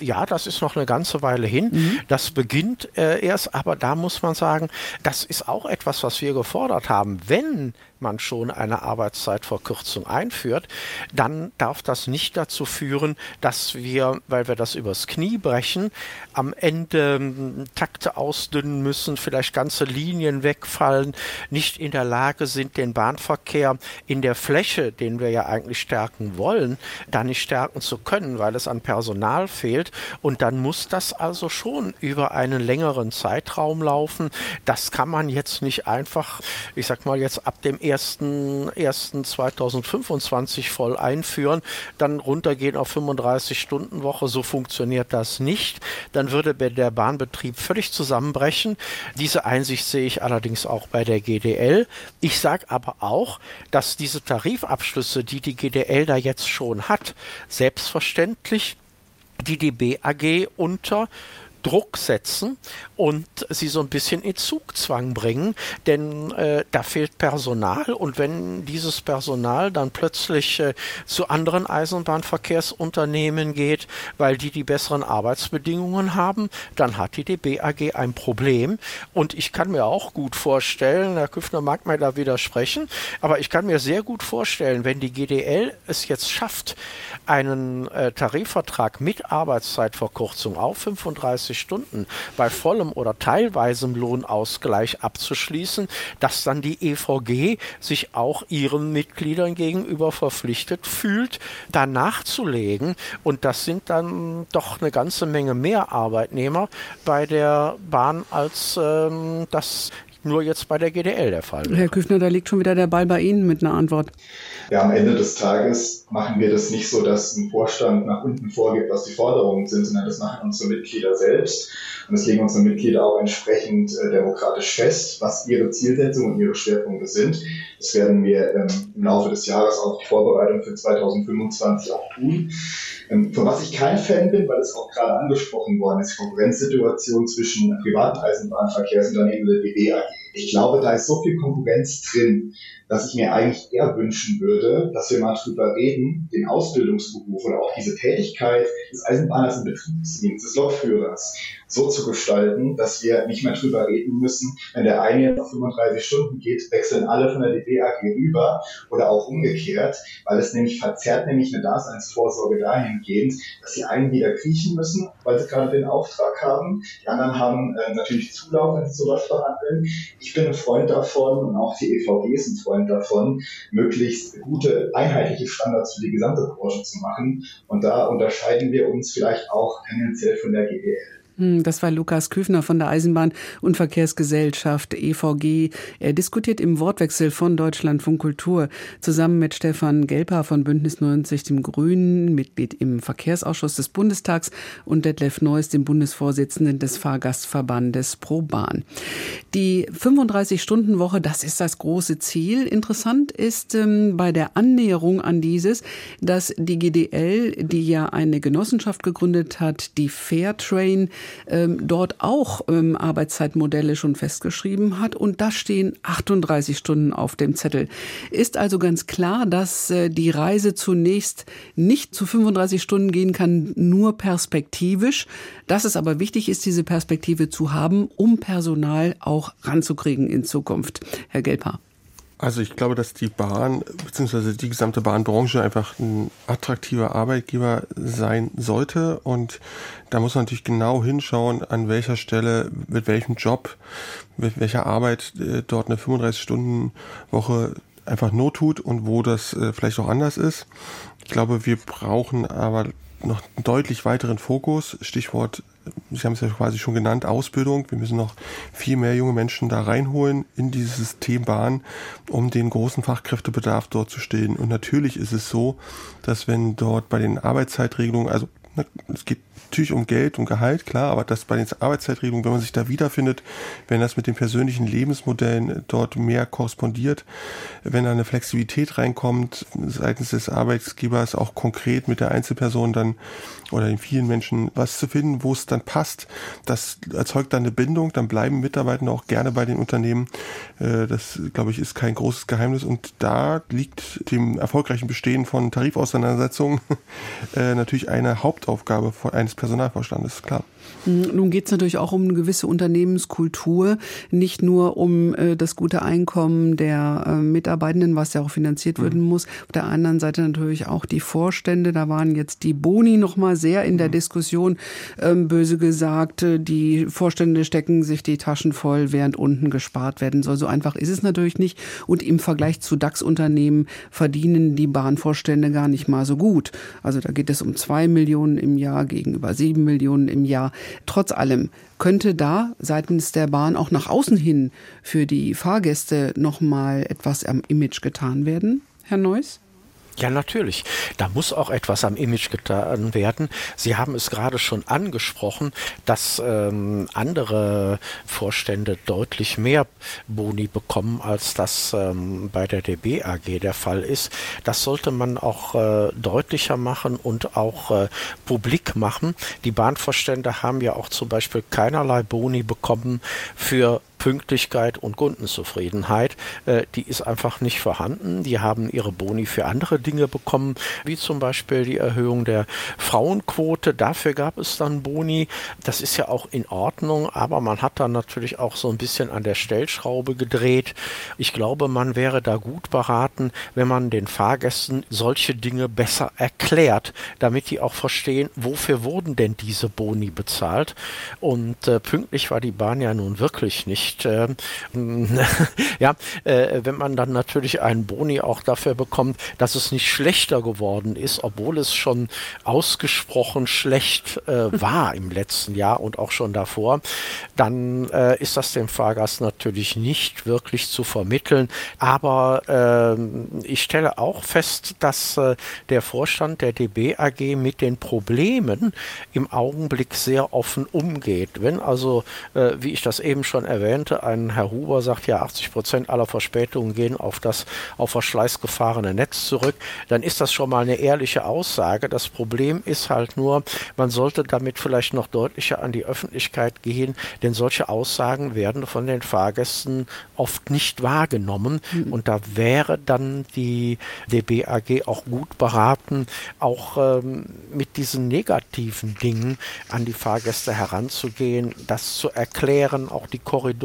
Ja, das ist noch eine ganze Weile hin. Mhm. Das beginnt äh, erst, aber da muss man sagen, das ist auch etwas, was wir gefordert haben. Wenn man schon eine Arbeitszeitverkürzung einführt, dann darf das nicht dazu führen, dass wir, weil wir das übers Knie brechen, am Ende hm, Takte ausdünnen müssen, vielleicht ganze Linien wegfallen, nicht in der Lage sind, den Bahnverkehr in der Fläche, den wir ja eigentlich stärken wollen, da nicht stärken zu können, weil es an Personal fehlt. Und dann muss das also schon über einen längeren Zeitraum laufen. Das kann man jetzt nicht einfach, ich sag mal jetzt ab dem 1.1.2025 voll einführen, dann runtergehen auf 35 Stunden Woche. So funktioniert das nicht. Dann würde der Bahnbetrieb völlig zusammenbrechen. Diese Einsicht sehe ich allerdings auch bei der GDL. Ich sage aber auch, dass diese Tarifabschlüsse, die die GDL da jetzt schon hat, selbstverständlich die DB AG unter Druck setzen und sie so ein bisschen in Zugzwang bringen, denn äh, da fehlt Personal. Und wenn dieses Personal dann plötzlich äh, zu anderen Eisenbahnverkehrsunternehmen geht, weil die die besseren Arbeitsbedingungen haben, dann hat die DB AG ein Problem. Und ich kann mir auch gut vorstellen, Herr Küffner mag mir da widersprechen, aber ich kann mir sehr gut vorstellen, wenn die GDL es jetzt schafft, einen äh, Tarifvertrag mit Arbeitszeitverkürzung auf 35 Stunden bei vollem oder teilweisem Lohnausgleich abzuschließen, dass dann die EVG sich auch ihren Mitgliedern gegenüber verpflichtet fühlt, da nachzulegen. Und das sind dann doch eine ganze Menge mehr Arbeitnehmer bei der Bahn, als ähm, das nur jetzt bei der GDL der Fall. Herr Küffner, da liegt schon wieder der Ball bei Ihnen mit einer Antwort. Ja, am Ende des Tages machen wir das nicht so, dass ein Vorstand nach unten vorgibt, was die Forderungen sind, sondern das machen unsere Mitglieder selbst. Und das legen unsere Mitglieder auch entsprechend äh, demokratisch fest, was ihre Zielsetzungen und ihre Schwerpunkte sind. Das werden wir ähm, im Laufe des Jahres auch die Vorbereitung für 2025 auch tun. Ähm, von was ich kein Fan bin, weil es auch gerade angesprochen worden ist, Konkurrenzsituation zwischen privaten Eisenbahnverkehrsunternehmen und der DB AG. Ich glaube, da ist so viel Konkurrenz drin, dass ich mir eigentlich eher wünschen würde, dass wir mal drüber reden, den Ausbildungsberuf oder auch diese Tätigkeit des Eisenbahners im Betriebsdienst, des Lokführers, so zu gestalten, dass wir nicht mehr drüber reden müssen, wenn der eine auf 35 Stunden geht, wechseln alle von der DB AG rüber oder auch umgekehrt, weil es nämlich verzerrt nämlich eine Daseinsvorsorge dahingehend, dass die einen wieder kriechen müssen, weil sie gerade den Auftrag haben, die anderen haben äh, natürlich Zulauf, wenn sie sowas verhandeln. Ich bin ein Freund davon und auch die EVG ist ein Freund davon, möglichst gute, einheitliche Standards für die gesamte Branche zu machen und da unterscheiden wir uns vielleicht auch tendenziell von der GDL. Hm, das war Lukas Küfner von der Eisenbahn- und Verkehrsgesellschaft EVG. Er diskutiert im Wortwechsel von Deutschlandfunk Kultur zusammen mit Stefan Gelper von Bündnis 90 dem Grünen, Mitglied im Verkehrsausschuss des Bundestags und Detlef Neuss, dem Bundesvorsitzenden des Fahrgastverbandes ProBahn. Die 35-Stunden-Woche, das ist das große Ziel. Interessant ist ähm, bei der Annäherung an dieses, dass die GDL, die ja eine Genossenschaft gegründet hat, die Fairtrain, dort auch ähm, Arbeitszeitmodelle schon festgeschrieben hat. Und da stehen 38 Stunden auf dem Zettel. Ist also ganz klar, dass äh, die Reise zunächst nicht zu 35 Stunden gehen kann, nur perspektivisch. Dass es aber wichtig ist, diese Perspektive zu haben, um Personal auch ranzukriegen in Zukunft. Herr Gelper. Also ich glaube, dass die Bahn bzw. die gesamte Bahnbranche einfach ein attraktiver Arbeitgeber sein sollte und da muss man natürlich genau hinschauen, an welcher Stelle, mit welchem Job, mit welcher Arbeit äh, dort eine 35-Stunden-Woche einfach not tut und wo das äh, vielleicht auch anders ist. Ich glaube, wir brauchen aber noch einen deutlich weiteren Fokus. Stichwort Sie haben es ja quasi schon genannt, Ausbildung. Wir müssen noch viel mehr junge Menschen da reinholen in dieses System um den großen Fachkräftebedarf dort zu stehen. Und natürlich ist es so, dass wenn dort bei den Arbeitszeitregelungen, also es geht natürlich um Geld und Gehalt, klar, aber das bei den Arbeitszeitregelungen, wenn man sich da wiederfindet, wenn das mit den persönlichen Lebensmodellen dort mehr korrespondiert, wenn da eine Flexibilität reinkommt seitens des Arbeitgebers, auch konkret mit der Einzelperson dann oder den vielen Menschen was zu finden, wo es dann passt, das erzeugt dann eine Bindung, dann bleiben Mitarbeiter auch gerne bei den Unternehmen. Äh, das, glaube ich, ist kein großes Geheimnis und da liegt dem erfolgreichen Bestehen von Tarifauseinandersetzungen *laughs* äh, natürlich eine Hauptaufgabe eines Personalvorstandes, klar. Nun geht es natürlich auch um eine gewisse Unternehmenskultur, nicht nur um äh, das gute Einkommen der äh, Mitarbeitenden, was ja auch finanziert mhm. werden muss. Auf der anderen Seite natürlich auch die Vorstände. Da waren jetzt die Boni noch mal sehr in der mhm. Diskussion, ähm, böse gesagt. Äh, die Vorstände stecken sich die Taschen voll, während unten gespart werden soll. So einfach ist es natürlich nicht. Und im Vergleich zu DAX-Unternehmen verdienen die Bahnvorstände gar nicht mal so gut. Also da geht es um zwei Millionen im Jahr gegenüber sieben Millionen im Jahr. Trotz allem könnte da seitens der Bahn auch nach außen hin für die Fahrgäste noch mal etwas am Image getan werden, Herr Neuss? Ja, natürlich. Da muss auch etwas am Image getan werden. Sie haben es gerade schon angesprochen, dass ähm, andere Vorstände deutlich mehr Boni bekommen, als das ähm, bei der DB AG der Fall ist. Das sollte man auch äh, deutlicher machen und auch äh, publik machen. Die Bahnvorstände haben ja auch zum Beispiel keinerlei Boni bekommen für Pünktlichkeit und Kundenzufriedenheit, äh, die ist einfach nicht vorhanden. Die haben ihre Boni für andere Dinge bekommen, wie zum Beispiel die Erhöhung der Frauenquote. Dafür gab es dann Boni. Das ist ja auch in Ordnung, aber man hat dann natürlich auch so ein bisschen an der Stellschraube gedreht. Ich glaube, man wäre da gut beraten, wenn man den Fahrgästen solche Dinge besser erklärt, damit die auch verstehen, wofür wurden denn diese Boni bezahlt. Und äh, pünktlich war die Bahn ja nun wirklich nicht nicht. Äh, *laughs* ja, äh, wenn man dann natürlich einen Boni auch dafür bekommt, dass es nicht schlechter geworden ist, obwohl es schon ausgesprochen schlecht äh, *laughs* war im letzten Jahr und auch schon davor, dann äh, ist das dem Fahrgast natürlich nicht wirklich zu vermitteln. Aber ähm, ich stelle auch fest, dass der Vorstand der DB AG mit den Problemen im Augenblick sehr offen umgeht. Wenn also, wie ich das eben schon erwähnt Effiziente. Ein Herr Huber sagt ja, 80 Prozent aller Verspätungen gehen auf das auf Verschleiß gefahrene Netz zurück. Dann ist das schon mal eine ehrliche Aussage. Das Problem ist halt nur, man sollte damit vielleicht noch deutlicher an die Öffentlichkeit gehen, denn solche Aussagen werden von den Fahrgästen oft nicht wahrgenommen. Mhm. Und da wäre dann die DBAG auch gut beraten, auch ähm, mit diesen negativen Dingen an die Fahrgäste heranzugehen, das zu erklären, auch die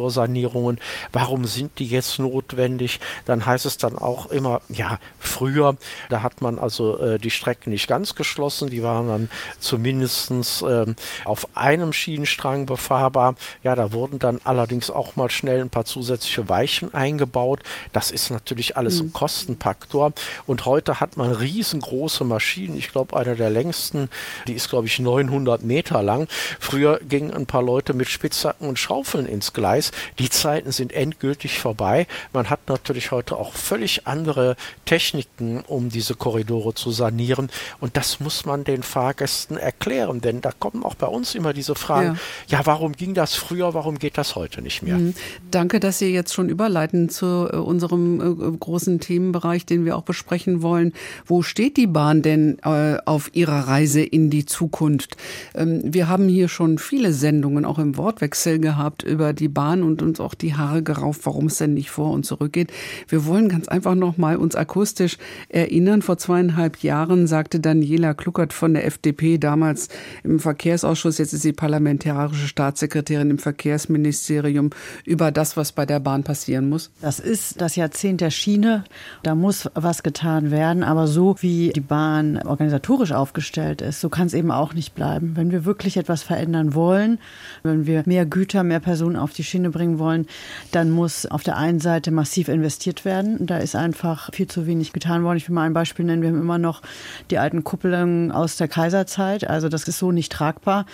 Korridorsanierungen, warum sind die jetzt notwendig? Dann heißt es dann auch immer, ja, früher, da hat man also äh, die Strecken nicht ganz geschlossen, die waren dann zumindest äh, auf einem Schienenstrang befahrbar. Ja, da wurden dann allerdings auch mal schnell ein paar zusätzliche Weichen eingebaut. Das ist natürlich alles mhm. ein Kostenfaktor. Und heute hat man riesengroße Maschinen. Ich glaube, eine der längsten, die ist, glaube ich, 900 Meter lang. Früher gingen ein paar Leute mit Spitzhacken und Schaufeln ins Gleis. Die Zeiten sind endgültig vorbei. Man hat natürlich heute auch völlig andere Techniken, um diese Korridore zu sanieren. Und das muss man den Fahrgästen erklären, denn da kommen auch bei uns immer diese Fragen, ja, ja warum ging das früher, warum geht das heute nicht mehr? Mhm. Danke, dass Sie jetzt schon überleiten zu äh, unserem äh, großen Themenbereich, den wir auch besprechen wollen. Wo steht die Bahn denn äh, auf ihrer Reise in die Zukunft? Ähm, wir haben hier schon viele Sendungen auch im Wortwechsel gehabt über die Bahn und uns auch die Haare gerauft, warum es denn nicht vor und zurück geht. Wir wollen ganz einfach noch mal uns akustisch erinnern. Vor zweieinhalb Jahren sagte Daniela Kluckert von der FDP damals im Verkehrsausschuss, jetzt ist sie parlamentarische Staatssekretärin im Verkehrsministerium, über das, was bei der Bahn passieren muss. Das ist das Jahrzehnt der Schiene. Da muss was getan werden. Aber so wie die Bahn organisatorisch aufgestellt ist, so kann es eben auch nicht bleiben. Wenn wir wirklich etwas verändern wollen, wenn wir mehr Güter, mehr Personen auf die Schiene bringen wollen, dann muss auf der einen Seite massiv investiert werden. Da ist einfach viel zu wenig getan worden. Ich will mal ein Beispiel nennen. Wir haben immer noch die alten Kuppeln aus der Kaiserzeit. Also das ist so nicht tragbar.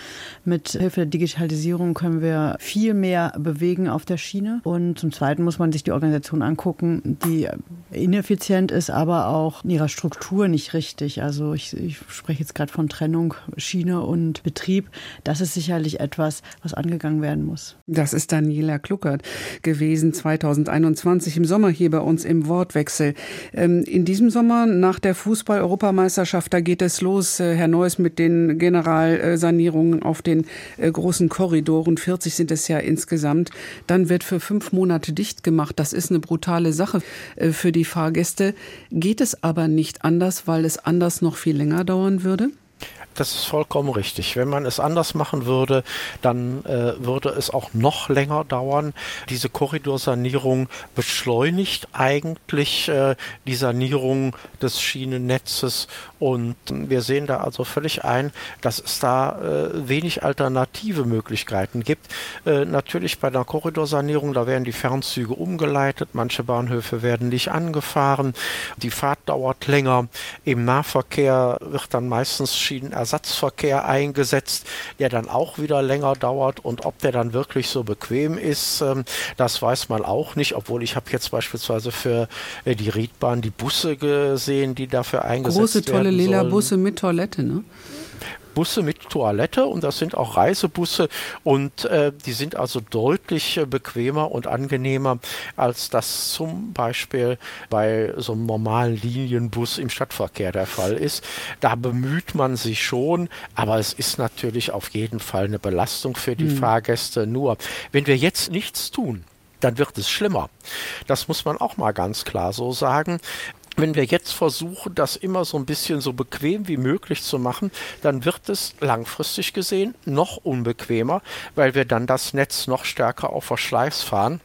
Mit Hilfe der Digitalisierung können wir viel mehr bewegen auf der Schiene. Und zum Zweiten muss man sich die Organisation angucken, die ineffizient ist, aber auch in ihrer Struktur nicht richtig. Also ich, ich spreche jetzt gerade von Trennung Schiene und Betrieb. Das ist sicherlich etwas, was angegangen werden muss. Das ist Daniela Kluckert gewesen 2021 im Sommer hier bei uns im Wortwechsel. Ähm, in diesem Sommer nach der Fußball-Europameisterschaft, da geht es los, äh, Herr Neuss, mit den Generalsanierungen auf den äh, großen Korridoren. 40 sind es ja insgesamt. Dann wird für fünf Monate dicht gemacht. Das ist eine brutale Sache äh, für die Fahrgäste. Geht es aber nicht anders, weil es anders noch viel länger dauern würde? Das ist vollkommen richtig. Wenn man es anders machen würde, dann äh, würde es auch noch länger dauern. Diese Korridorsanierung beschleunigt eigentlich äh, die Sanierung des Schienennetzes und wir sehen da also völlig ein, dass es da äh, wenig alternative Möglichkeiten gibt. Äh, natürlich bei der Korridorsanierung, da werden die Fernzüge umgeleitet, manche Bahnhöfe werden nicht angefahren, die Fahrt dauert länger. Im Nahverkehr wird dann meistens Schienen Ersatzverkehr eingesetzt, der dann auch wieder länger dauert. Und ob der dann wirklich so bequem ist, ähm, das weiß man auch nicht, obwohl ich habe jetzt beispielsweise für äh, die Riedbahn die Busse gesehen, die dafür eingesetzt Große, tolle werden lila Busse mit Toilette, ne? Busse mit Toilette und das sind auch Reisebusse und äh, die sind also deutlich äh, bequemer und angenehmer, als das zum Beispiel bei so einem normalen Linienbus im Stadtverkehr der Fall ist. Da bemüht man sich schon, aber es ist natürlich auf jeden Fall eine Belastung für die mhm. Fahrgäste. Nur, wenn wir jetzt nichts tun, dann wird es schlimmer. Das muss man auch mal ganz klar so sagen wenn wir jetzt versuchen, das immer so ein bisschen so bequem wie möglich zu machen, dann wird es langfristig gesehen noch unbequemer, weil wir dann das Netz noch stärker auf Verschleiß fahren.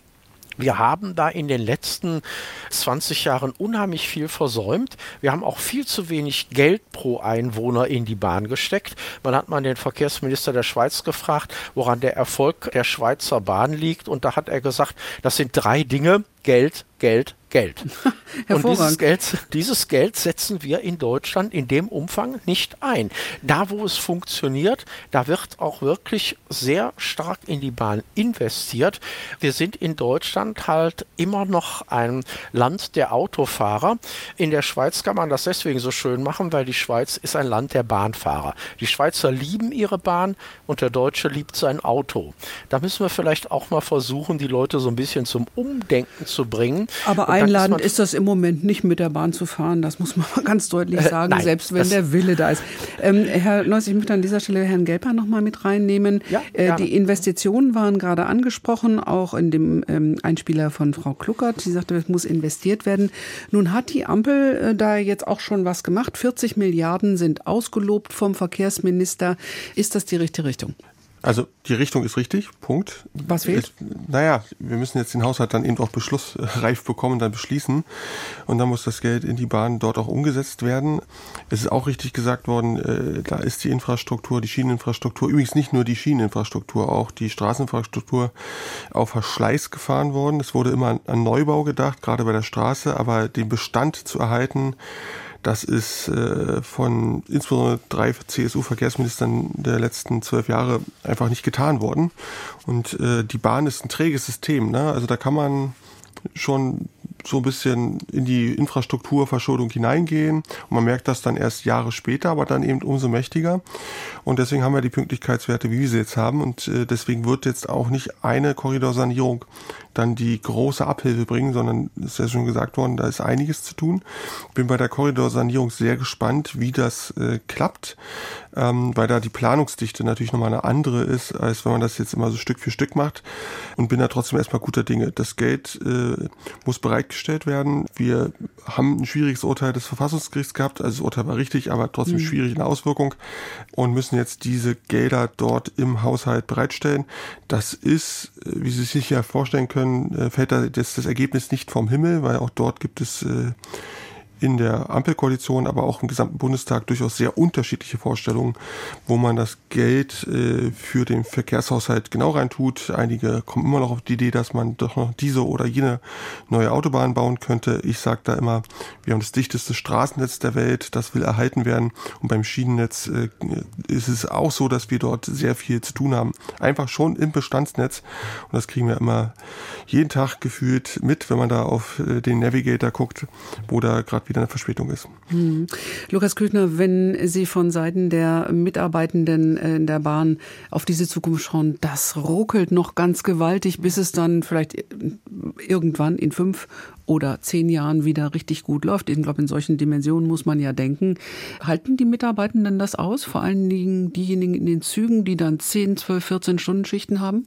Wir haben da in den letzten 20 Jahren unheimlich viel versäumt. Wir haben auch viel zu wenig Geld pro Einwohner in die Bahn gesteckt. Man hat mal den Verkehrsminister der Schweiz gefragt, woran der Erfolg der Schweizer Bahn liegt. Und da hat er gesagt, das sind drei Dinge. Geld, Geld, Geld. *laughs* Und dieses Geld, dieses Geld setzen wir in Deutschland in dem Umfang nicht ein. Da, wo es funktioniert, da wird auch wirklich sehr stark in die Bahn investiert. Wir sind in Deutschland halt immer noch ein Land der Autofahrer. In der Schweiz kann man das deswegen so schön machen, weil die Schweiz ist ein Land der Bahnfahrer. Die Schweizer lieben ihre Bahn und der Deutsche liebt sein Auto. Da müssen wir vielleicht auch mal versuchen, die Leute so ein bisschen zum Umdenken zu bringen. Aber einladend ist, ist, das im Moment nicht mit der Bahn zu fahren. Das muss man mal *laughs* ganz deutlich äh, sagen, äh, nein, selbst wenn der Wille da ist. Ähm, Herr Neuss, ich möchte an dieser Stelle Herrn Gelper noch mal mit reinnehmen. Ja, äh, die Investitionen waren gerade angesprochen, auch in dem ähm, Einspieler von Frau Kluckert. Sie sagte, es muss investiert werden. Nun hat die Ampel äh, da jetzt auch schon was gemacht. 40 Milliarden sind ausgelobt vom Verkehrsminister. Ist das die richtige Richtung? Also die Richtung ist richtig, Punkt. Was fehlt? naja, wir müssen jetzt den Haushalt dann eben auch beschlussreif *laughs* bekommen, dann beschließen. Und dann muss das Geld in die Bahn dort auch umgesetzt werden. Es ist auch richtig gesagt worden, äh, da ist die Infrastruktur, die Schieneninfrastruktur, übrigens nicht nur die Schieneninfrastruktur, auch die Straßeninfrastruktur auf Verschleiß gefahren worden. Es wurde immer an Neubau gedacht, gerade bei der Straße, aber den Bestand zu erhalten, das ist äh, von insbesondere drei CSU-Verkehrsministern der letzten zwölf Jahre einfach nicht getan worden. Und äh, die Bahn ist ein träges System. Ne? Also da kann man schon so ein bisschen in die Infrastrukturverschuldung hineingehen. Und man merkt das dann erst Jahre später, aber dann eben umso mächtiger. Und deswegen haben wir die Pünktlichkeitswerte, wie wir sie jetzt haben. Und äh, deswegen wird jetzt auch nicht eine Korridorsanierung dann die große Abhilfe bringen, sondern es ist ja schon gesagt worden, da ist einiges zu tun. Bin bei der Korridorsanierung sehr gespannt, wie das äh, klappt, ähm, weil da die Planungsdichte natürlich nochmal eine andere ist, als wenn man das jetzt immer so Stück für Stück macht. Und bin da trotzdem erstmal guter Dinge. Das Geld äh, muss bereitgestellt werden. Wir haben ein schwieriges Urteil des Verfassungsgerichts gehabt. Also das Urteil war richtig, aber trotzdem mhm. schwierig in der Auswirkung und müssen jetzt diese Gelder dort im Haushalt bereitstellen. Das ist, äh, wie Sie sich ja vorstellen können, äh, fällt da das, das Ergebnis nicht vom Himmel, weil auch dort gibt es äh, in der Ampelkoalition, aber auch im gesamten Bundestag durchaus sehr unterschiedliche Vorstellungen, wo man das Geld äh, für den Verkehrshaushalt genau reintut. Einige kommen immer noch auf die Idee, dass man doch noch diese oder jene neue Autobahn bauen könnte. Ich sage da immer, wir haben das dichteste Straßennetz der Welt, das will erhalten werden. Und beim Schienennetz äh, ist es auch so, dass wir dort sehr viel zu tun haben. Einfach schon im Bestandsnetz. Und das kriegen wir immer jeden Tag gefühlt mit, wenn man da auf äh, den Navigator guckt, wo da gerade wieder eine Verspätung ist. Hm. Lukas Küchner, wenn Sie von Seiten der Mitarbeitenden äh, in der Bahn auf diese Zukunft schauen, das ruckelt noch ganz gewaltig, bis es dann vielleicht irgendwann in fünf oder zehn Jahren wieder richtig gut läuft. Ich glaube, in solchen Dimensionen muss man ja denken. Halten die Mitarbeitenden das aus? Vor allen Dingen diejenigen in den Zügen, die dann 10, 12, 14 Stunden Schichten haben?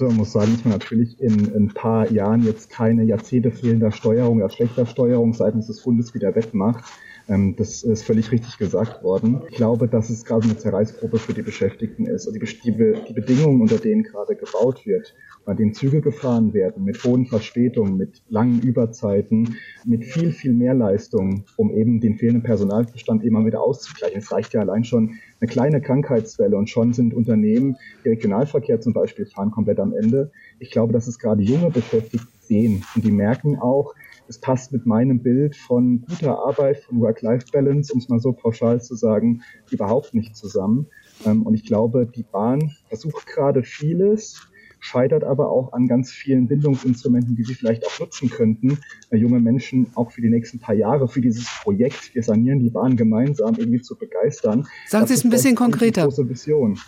Man muss sagen, dass man natürlich in, ein paar Jahren jetzt keine Jahrzehnte fehlender Steuerung oder schlechter Steuerung seitens des Bundes wieder wettmacht. Ähm, das ist völlig richtig gesagt worden. Ich glaube, dass es gerade eine Zerreißprobe für die Beschäftigten ist. Also die, die, die Bedingungen, unter denen gerade gebaut wird, bei denen Züge gefahren werden, mit hohen Verspätungen, mit langen Überzeiten, mit viel, viel mehr Leistung, um eben den fehlenden Personalbestand immer wieder auszugleichen. Es reicht ja allein schon eine kleine Krankheitswelle und schon sind Unternehmen, die Regionalverkehr zum Beispiel fahren, komplett am Ende. Ich glaube, dass es gerade junge Beschäftigte sehen und die merken auch, es passt mit meinem Bild von guter Arbeit, von Work-Life-Balance, um es mal so pauschal zu sagen, überhaupt nicht zusammen. Ähm, und ich glaube, die Bahn versucht gerade vieles, scheitert aber auch an ganz vielen Bildungsinstrumenten, die sie vielleicht auch nutzen könnten, äh, junge Menschen auch für die nächsten paar Jahre für dieses Projekt, wir sanieren die Bahn gemeinsam, irgendwie zu begeistern. Sagen Sie es ein bisschen konkreter.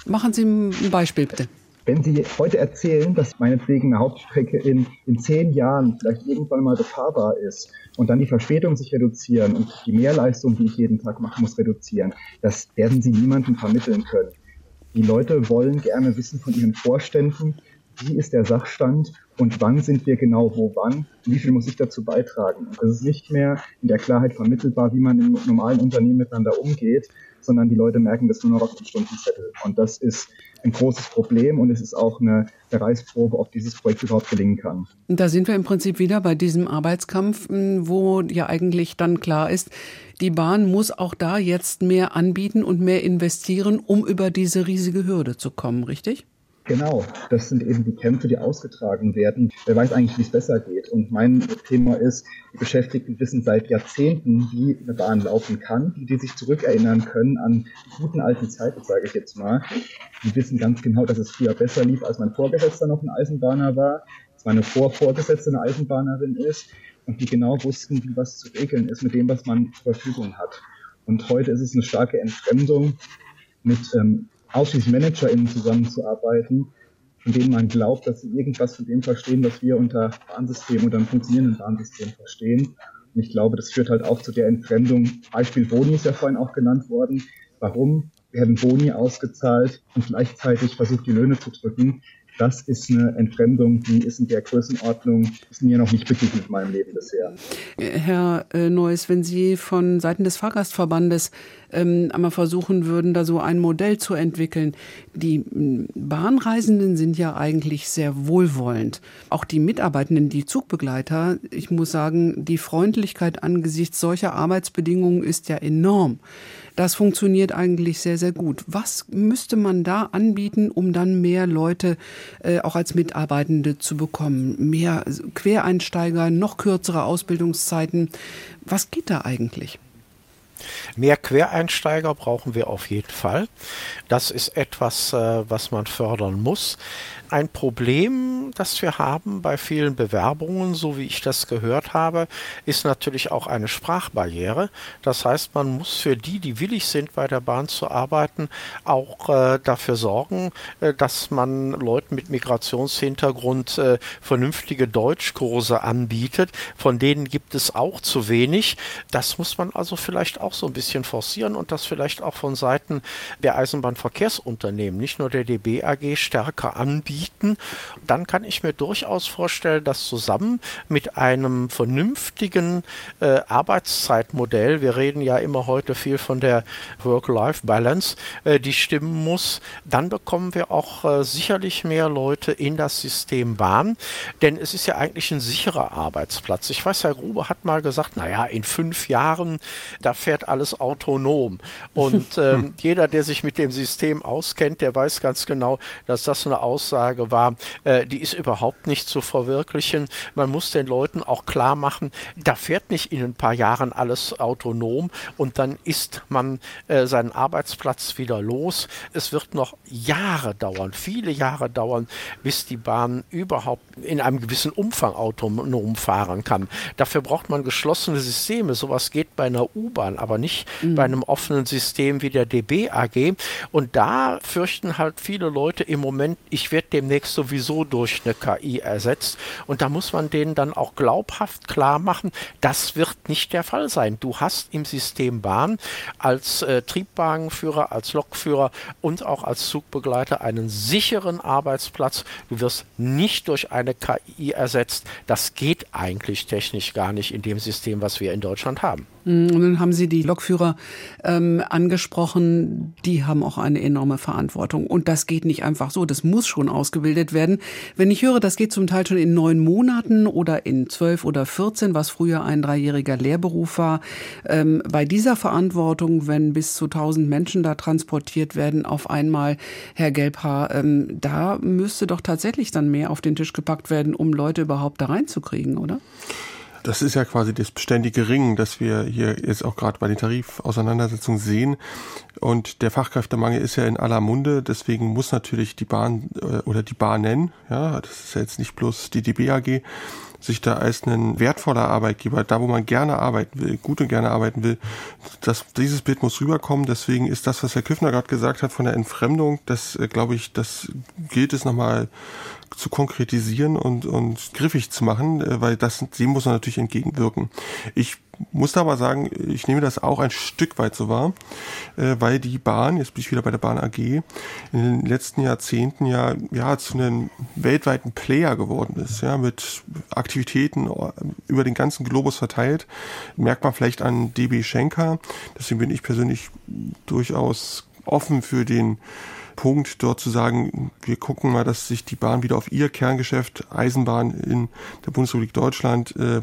Machen Sie ein Beispiel bitte. Wenn Sie heute erzählen, dass meinetwegen eine Hauptstrecke in, in zehn Jahren vielleicht irgendwann mal befahrbar ist und dann die Verspätung sich reduzieren und die Mehrleistung, die ich jeden Tag machen muss, reduzieren, das werden Sie niemandem vermitteln können. Die Leute wollen gerne wissen von ihren Vorständen, wie ist der Sachstand und wann sind wir genau wo wann, wie viel muss ich dazu beitragen. Das ist nicht mehr in der Klarheit vermittelbar, wie man im normalen Unternehmen miteinander umgeht, sondern die Leute merken das nur noch auf dem Stundenzettel. Und das ist ein großes Problem und es ist auch eine Bereichsprobe, ob dieses Projekt überhaupt gelingen kann. Da sind wir im Prinzip wieder bei diesem Arbeitskampf, wo ja eigentlich dann klar ist, die Bahn muss auch da jetzt mehr anbieten und mehr investieren, um über diese riesige Hürde zu kommen, richtig? Genau, das sind eben die Kämpfe, die ausgetragen werden. Wer weiß eigentlich, wie es besser geht. Und mein Thema ist, die Beschäftigten wissen seit Jahrzehnten, wie eine Bahn laufen kann, die, die sich zurückerinnern können an die guten alten Zeiten, sage ich jetzt mal. Die wissen ganz genau, dass es früher besser lief, als mein Vorgesetzter noch ein Eisenbahner war, als meine Vorvorgesetzte eine Eisenbahnerin ist und die genau wussten, wie was zu regeln ist mit dem, was man zur Verfügung hat. Und heute ist es eine starke Entfremdung mit ähm, ManagerInnen zusammenzuarbeiten, von denen man glaubt, dass sie irgendwas von dem verstehen, was wir unter Bahnsystem oder einem funktionierenden Bahnsystem verstehen. Und ich glaube, das führt halt auch zu der Entfremdung. Beispiel Boni ist ja vorhin auch genannt worden. Warum werden Boni ausgezahlt und gleichzeitig versucht, die Löhne zu drücken? Das ist eine Entfremdung, die ist in der Größenordnung, ist mir noch nicht begegnet in meinem Leben bisher. Herr äh, Neuss, wenn Sie von Seiten des Fahrgastverbandes ähm, einmal versuchen würden, da so ein Modell zu entwickeln. Die Bahnreisenden sind ja eigentlich sehr wohlwollend. Auch die Mitarbeitenden, die Zugbegleiter, ich muss sagen, die Freundlichkeit angesichts solcher Arbeitsbedingungen ist ja enorm. Das funktioniert eigentlich sehr, sehr gut. Was müsste man da anbieten, um dann mehr Leute äh, auch als Mitarbeitende zu bekommen? Mehr Quereinsteiger, noch kürzere Ausbildungszeiten. Was geht da eigentlich? Mehr Quereinsteiger brauchen wir auf jeden Fall. Das ist etwas, äh, was man fördern muss. Ein Problem, das wir haben bei vielen Bewerbungen, so wie ich das gehört habe, ist natürlich auch eine Sprachbarriere. Das heißt, man muss für die, die willig sind, bei der Bahn zu arbeiten, auch äh, dafür sorgen, äh, dass man Leuten mit Migrationshintergrund äh, vernünftige Deutschkurse anbietet. Von denen gibt es auch zu wenig. Das muss man also vielleicht auch so ein bisschen forcieren und das vielleicht auch von Seiten der Eisenbahnverkehrsunternehmen, nicht nur der DB AG, stärker anbieten bieten, dann kann ich mir durchaus vorstellen, dass zusammen mit einem vernünftigen äh, Arbeitszeitmodell, wir reden ja immer heute viel von der Work-Life-Balance, äh, die stimmen muss, dann bekommen wir auch äh, sicherlich mehr Leute in das System Bahn, denn es ist ja eigentlich ein sicherer Arbeitsplatz. Ich weiß, Herr Grube hat mal gesagt, naja, in fünf Jahren, da fährt alles autonom. Und *laughs* ähm, jeder, der sich mit dem System auskennt, der weiß ganz genau, dass das eine Aussage Aussage war, äh, die ist überhaupt nicht zu verwirklichen. Man muss den Leuten auch klar machen, da fährt nicht in ein paar Jahren alles autonom und dann ist man äh, seinen Arbeitsplatz wieder los. Es wird noch Jahre dauern, viele Jahre dauern, bis die Bahn überhaupt in einem gewissen Umfang autonom fahren kann. Dafür braucht man geschlossene Systeme. Sowas geht bei einer U-Bahn, aber nicht mhm. bei einem offenen System wie der DB AG. Und da fürchten halt viele Leute im Moment, ich werde demnächst sowieso durch eine KI ersetzt. Und da muss man denen dann auch glaubhaft klar machen, das wird nicht der Fall sein. Du hast im System Bahn als äh, Triebwagenführer, als Lokführer und auch als Zugbegleiter einen sicheren Arbeitsplatz. Du wirst nicht durch eine KI ersetzt. Das geht eigentlich technisch gar nicht in dem System, was wir in Deutschland haben. Mm, und dann haben Sie die Lokführer ähm, angesprochen, die haben auch eine enorme Verantwortung. Und das geht nicht einfach so, das muss schon ausgebildet werden. Wenn ich höre, das geht zum Teil schon in neun Monaten oder in zwölf oder vierzehn, was früher ein dreijähriger Lehrberuf war, ähm, bei dieser Verantwortung, wenn bis zu tausend Menschen da transportiert werden, auf einmal, Herr Gelbhaar, ähm, da müsste doch tatsächlich dann mehr auf den Tisch gepackt werden, um Leute überhaupt da reinzukriegen, oder? Das ist ja quasi das beständige Ringen, das wir hier jetzt auch gerade bei den Tarifauseinandersetzungen sehen. Und der Fachkräftemangel ist ja in aller Munde, deswegen muss natürlich die Bahn äh, oder die Bahnen, ja, das ist ja jetzt nicht bloß die DB AG, sich da als ein wertvoller Arbeitgeber, da wo man gerne arbeiten will, gut und gerne arbeiten will, dass dieses Bild muss rüberkommen. Deswegen ist das, was Herr Küffner gerade gesagt hat von der Entfremdung, das äh, glaube ich, das gilt es nochmal zu konkretisieren und, und griffig zu machen, äh, weil das, dem muss man natürlich entgegenwirken. Ich muss aber sagen, ich nehme das auch ein Stück weit so wahr, äh, weil die Bahn, jetzt bin ich wieder bei der Bahn AG, in den letzten Jahrzehnten ja, ja zu einem weltweiten Player geworden ist, ja, mit Aktivitäten über den ganzen Globus verteilt. Merkt man vielleicht an DB Schenker. Deswegen bin ich persönlich durchaus offen für den Punkt, dort zu sagen, wir gucken mal, dass sich die Bahn wieder auf ihr Kerngeschäft Eisenbahn in der Bundesrepublik Deutschland äh,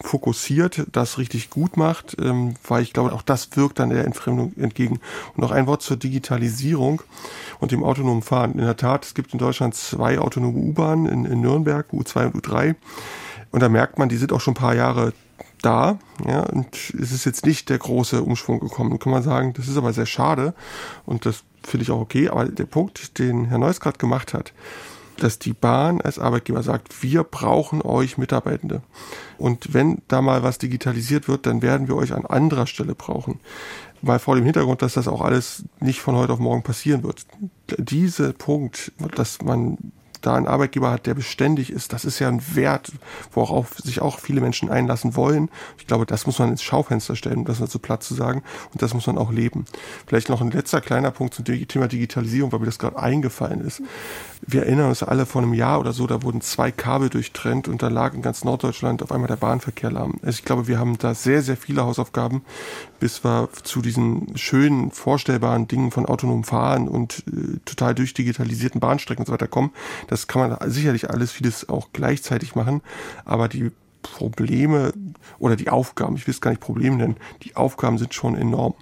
fokussiert das richtig gut macht, ähm, weil ich glaube, auch das wirkt dann der Entfremdung entgegen. Und noch ein Wort zur Digitalisierung und dem autonomen Fahren. In der Tat, es gibt in Deutschland zwei autonome U-Bahnen in, in Nürnberg, U2 und U3. Und da merkt man, die sind auch schon ein paar Jahre da. Ja, und es ist jetzt nicht der große Umschwung gekommen. Kann man sagen, das ist aber sehr schade. Und das finde ich auch okay. Aber der Punkt, den Herr Neuss gerade gemacht hat, dass die Bahn als Arbeitgeber sagt, wir brauchen euch Mitarbeitende. Und wenn da mal was digitalisiert wird, dann werden wir euch an anderer Stelle brauchen. Weil vor dem Hintergrund, dass das auch alles nicht von heute auf morgen passieren wird. Dieser Punkt, dass man da einen Arbeitgeber hat, der beständig ist, das ist ja ein Wert, worauf sich auch viele Menschen einlassen wollen. Ich glaube, das muss man ins Schaufenster stellen, um das mal so platt zu sagen. Und das muss man auch leben. Vielleicht noch ein letzter kleiner Punkt zum Thema Digitalisierung, weil mir das gerade eingefallen ist. Wir erinnern uns alle vor einem Jahr oder so, da wurden zwei Kabel durchtrennt und da lag in ganz Norddeutschland auf einmal der Bahnverkehr lahm. Also ich glaube, wir haben da sehr, sehr viele Hausaufgaben, bis wir zu diesen schönen, vorstellbaren Dingen von autonomem Fahren und äh, total durchdigitalisierten Bahnstrecken und so weiter kommen. Das kann man sicherlich alles vieles auch gleichzeitig machen, aber die Probleme oder die Aufgaben, ich will es gar nicht Probleme nennen, die Aufgaben sind schon enorm.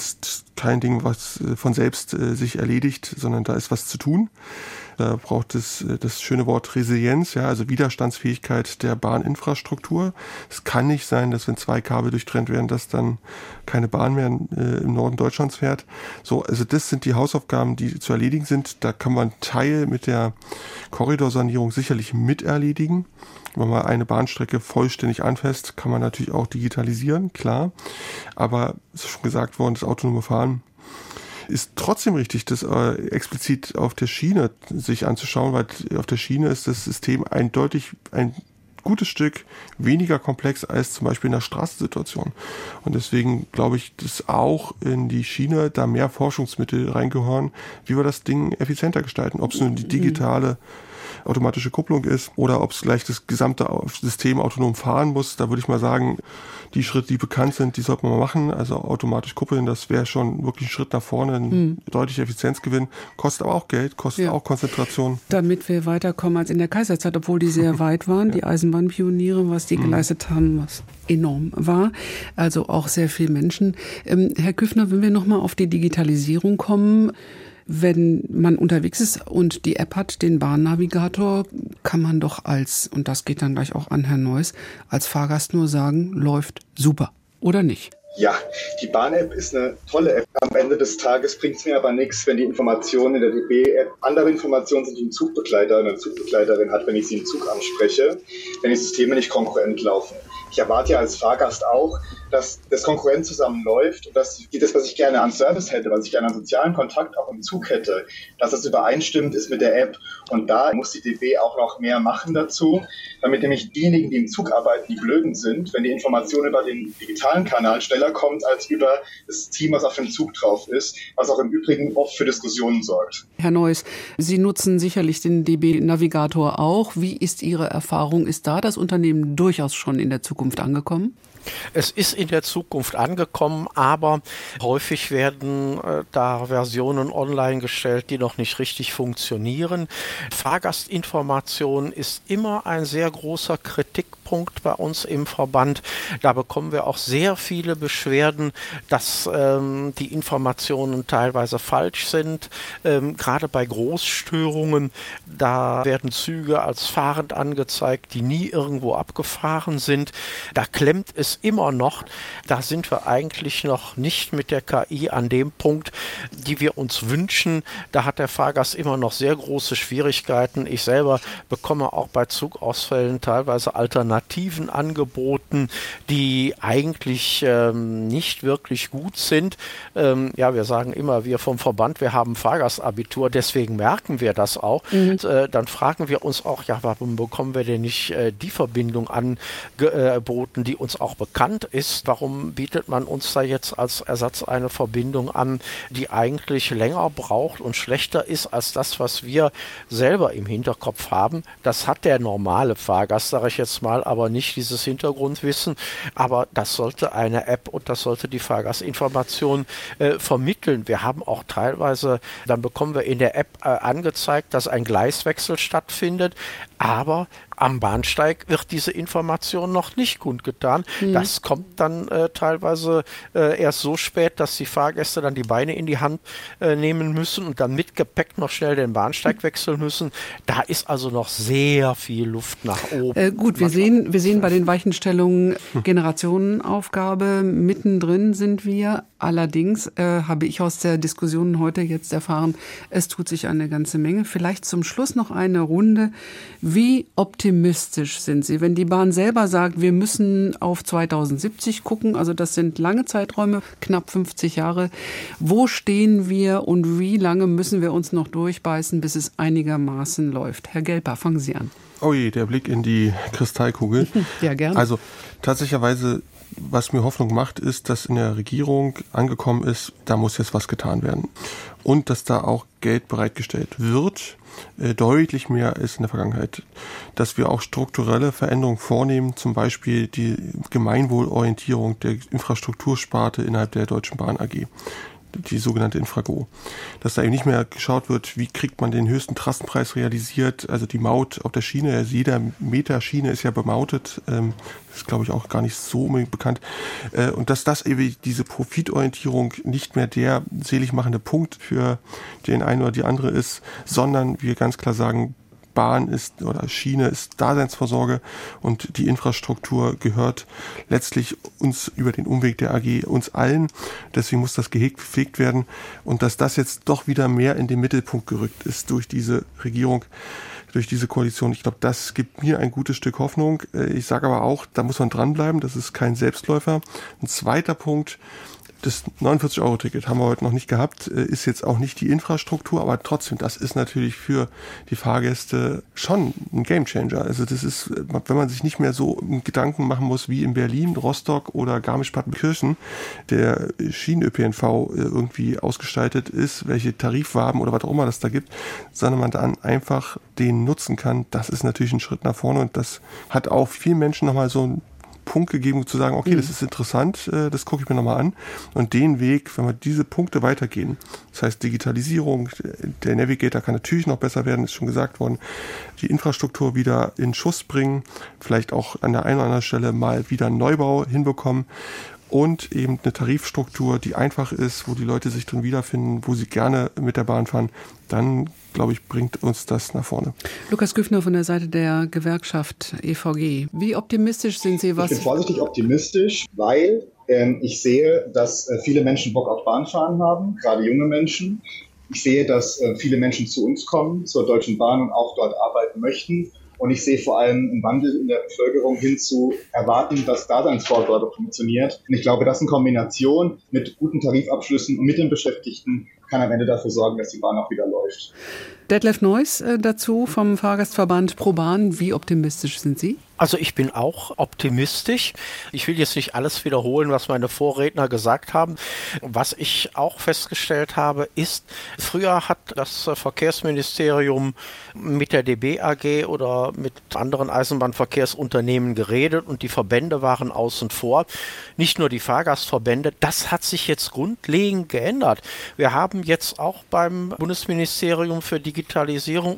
Ist kein Ding, was äh, von selbst äh, sich erledigt, sondern da ist was zu tun. Da braucht es äh, das schöne Wort Resilienz, ja, also Widerstandsfähigkeit der Bahninfrastruktur. Es kann nicht sein, dass wenn zwei Kabel durchtrennt werden, dass dann keine Bahn mehr im Norden Deutschlands fährt. So, also das sind die Hausaufgaben, die zu erledigen sind. Da kann man Teil mit der Korridorsanierung sicherlich miterledigen. Wenn man eine Bahnstrecke vollständig anfasst, kann man natürlich auch digitalisieren, klar. Aber es ist schon gesagt worden, das autonome Fahren ist trotzdem richtig, das äh, explizit auf der Schiene sich anzuschauen, weil auf der Schiene ist das System eindeutig ein gutes Stück weniger komplex als zum Beispiel in der Straßensituation. Und deswegen glaube ich, dass auch in die Schiene da mehr Forschungsmittel reingehören, wie wir das Ding effizienter gestalten. Ob es nun die digitale automatische Kupplung ist oder ob es gleich das gesamte System autonom fahren muss. Da würde ich mal sagen, die Schritte, die bekannt sind, die sollte man mal machen. Also automatisch kuppeln, das wäre schon wirklich ein Schritt nach vorne, ein hm. deutlicher Effizienzgewinn. Kostet aber auch Geld, kostet ja. auch Konzentration. Damit wir weiterkommen als in der Kaiserzeit, obwohl die sehr *laughs* weit waren, ja. die Eisenbahnpioniere, was die hm. geleistet haben, was enorm war. Also auch sehr viele Menschen. Ähm, Herr Küffner, wenn wir nochmal auf die Digitalisierung kommen, wenn man unterwegs ist und die App hat, den Bahnnavigator, kann man doch als, und das geht dann gleich auch an Herrn Neuss, als Fahrgast nur sagen, läuft super. Oder nicht? Ja, die Bahn-App ist eine tolle App. Am Ende des Tages bringt es mir aber nichts, wenn die Informationen in der DB-App andere Informationen sind, die ein Zugbegleiter oder eine Zugbegleiterin hat, wenn ich sie im Zug anspreche, wenn die Systeme nicht konkurrent laufen. Ich erwarte ja als Fahrgast auch, dass das Konkurrenz zusammenläuft und dass das, was ich gerne an Service hätte, was ich gerne an sozialen Kontakt auch im Zug hätte, dass das übereinstimmt ist mit der App. Und da muss die DB auch noch mehr machen dazu, damit nämlich diejenigen, die im Zug arbeiten, die Blöden sind, wenn die Information über den digitalen Kanal schneller kommt als über das Team, was auf dem Zug drauf ist, was auch im Übrigen oft für Diskussionen sorgt. Herr Neuss, Sie nutzen sicherlich den DB-Navigator auch. Wie ist Ihre Erfahrung? Ist da das Unternehmen durchaus schon in der Zukunft angekommen? Es ist in der Zukunft angekommen, aber häufig werden äh, da Versionen online gestellt, die noch nicht richtig funktionieren. Fahrgastinformation ist immer ein sehr großer Kritikpunkt bei uns im Verband. Da bekommen wir auch sehr viele Beschwerden, dass ähm, die Informationen teilweise falsch sind. Ähm, gerade bei Großstörungen, da werden Züge als fahrend angezeigt, die nie irgendwo abgefahren sind. Da klemmt es immer noch, da sind wir eigentlich noch nicht mit der KI an dem Punkt, die wir uns wünschen. Da hat der Fahrgast immer noch sehr große Schwierigkeiten. Ich selber bekomme auch bei Zugausfällen teilweise Alternativen angeboten, die eigentlich ähm, nicht wirklich gut sind. Ähm, ja, wir sagen immer, wir vom Verband, wir haben Fahrgastabitur, deswegen merken wir das auch. Mhm. Und, äh, dann fragen wir uns auch, ja, warum bekommen wir denn nicht äh, die Verbindung angeboten, die uns auch bekannt ist, warum bietet man uns da jetzt als Ersatz eine Verbindung an, die eigentlich länger braucht und schlechter ist als das, was wir selber im Hinterkopf haben? Das hat der normale Fahrgast, sage ich jetzt mal, aber nicht dieses Hintergrundwissen. Aber das sollte eine App und das sollte die Fahrgastinformation äh, vermitteln. Wir haben auch teilweise, dann bekommen wir in der App äh, angezeigt, dass ein Gleiswechsel stattfindet aber am Bahnsteig wird diese Information noch nicht kundgetan. Mhm. Das kommt dann äh, teilweise äh, erst so spät, dass die Fahrgäste dann die Beine in die Hand äh, nehmen müssen und dann mit Gepäck noch schnell den Bahnsteig wechseln müssen. Da ist also noch sehr viel Luft nach oben. Äh, gut, wir sehen, wir sehen bei den Weichenstellungen *laughs* Generationenaufgabe. Mittendrin sind wir. Allerdings äh, habe ich aus der Diskussion heute jetzt erfahren, es tut sich eine ganze Menge. Vielleicht zum Schluss noch eine Runde. Wie optimistisch sind Sie, wenn die Bahn selber sagt, wir müssen auf 2070 gucken, also das sind lange Zeiträume, knapp 50 Jahre. Wo stehen wir und wie lange müssen wir uns noch durchbeißen, bis es einigermaßen läuft? Herr Gelper, fangen Sie an. Oh je, der Blick in die Kristallkugel. *laughs* ja, gerne. Also tatsächlicherweise was mir Hoffnung macht, ist, dass in der Regierung angekommen ist, da muss jetzt was getan werden. Und dass da auch Geld bereitgestellt wird, äh, deutlich mehr als in der Vergangenheit. Dass wir auch strukturelle Veränderungen vornehmen, zum Beispiel die Gemeinwohlorientierung der Infrastruktursparte innerhalb der Deutschen Bahn AG die sogenannte Infrago. Dass da eben nicht mehr geschaut wird, wie kriegt man den höchsten Trassenpreis realisiert, also die Maut auf der Schiene, also jeder Meter Schiene ist ja bemautet, ähm, ist glaube ich auch gar nicht so unbedingt bekannt. Äh, und dass das eben diese Profitorientierung nicht mehr der selig machende Punkt für den einen oder die andere ist, sondern wir ganz klar sagen, Bahn ist oder Schiene ist Daseinsvorsorge und die Infrastruktur gehört letztlich uns über den Umweg der AG uns allen. Deswegen muss das gehegt, gepflegt werden und dass das jetzt doch wieder mehr in den Mittelpunkt gerückt ist durch diese Regierung durch diese Koalition. Ich glaube, das gibt mir ein gutes Stück Hoffnung. Äh, ich sage aber auch, da muss man dranbleiben. Das ist kein Selbstläufer. Ein zweiter Punkt, das 49-Euro-Ticket haben wir heute noch nicht gehabt, äh, ist jetzt auch nicht die Infrastruktur, aber trotzdem, das ist natürlich für die Fahrgäste schon ein Gamechanger. Also das ist, wenn man sich nicht mehr so Gedanken machen muss wie in Berlin, Rostock oder Garmisch-Partenkirchen, der Schienen-ÖPNV äh, irgendwie ausgestaltet ist, welche Tarifwaben oder was auch immer das da gibt, sondern man dann einfach den nutzen kann, das ist natürlich ein Schritt nach vorne und das hat auch vielen Menschen nochmal so ein Punkt gegeben, zu sagen, okay, mhm. das ist interessant, äh, das gucke ich mir nochmal an. Und den Weg, wenn wir diese Punkte weitergehen, das heißt Digitalisierung, der Navigator kann natürlich noch besser werden, ist schon gesagt worden, die Infrastruktur wieder in Schuss bringen, vielleicht auch an der einen oder anderen Stelle mal wieder einen Neubau hinbekommen und eben eine Tarifstruktur, die einfach ist, wo die Leute sich drin wiederfinden, wo sie gerne mit der Bahn fahren, dann glaube ich, bringt uns das nach vorne. Lukas Güffner von der Seite der Gewerkschaft EVG. Wie optimistisch sind Sie? Was ich bin vorsichtig optimistisch, weil ähm, ich sehe, dass äh, viele Menschen Bock auf Bahnfahren haben, gerade junge Menschen. Ich sehe, dass äh, viele Menschen zu uns kommen, zur Deutschen Bahn und auch dort arbeiten möchten. Und ich sehe vor allem einen Wandel in der Bevölkerung hin zu erwarten, dass Daseinsvorsorge funktioniert. Und ich glaube, das in Kombination mit guten Tarifabschlüssen und mit den Beschäftigten kann am Ende dafür sorgen, dass die Bahn auch wieder läuft. Detlef Neuss äh, dazu vom Fahrgastverband ProBahn. Wie optimistisch sind Sie? Also ich bin auch optimistisch. Ich will jetzt nicht alles wiederholen, was meine Vorredner gesagt haben. Was ich auch festgestellt habe, ist, früher hat das Verkehrsministerium mit der DB AG oder mit anderen Eisenbahnverkehrsunternehmen geredet und die Verbände waren außen vor. Nicht nur die Fahrgastverbände. Das hat sich jetzt grundlegend geändert. Wir haben jetzt auch beim Bundesministerium für Digitalisierung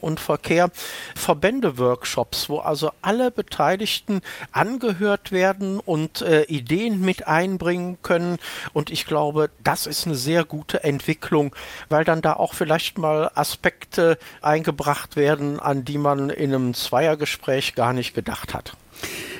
und Verkehr Verbände-Workshops, wo also alle Beteiligten Beteiligten angehört werden und äh, Ideen mit einbringen können. Und ich glaube, das ist eine sehr gute Entwicklung, weil dann da auch vielleicht mal Aspekte eingebracht werden, an die man in einem Zweiergespräch gar nicht gedacht hat.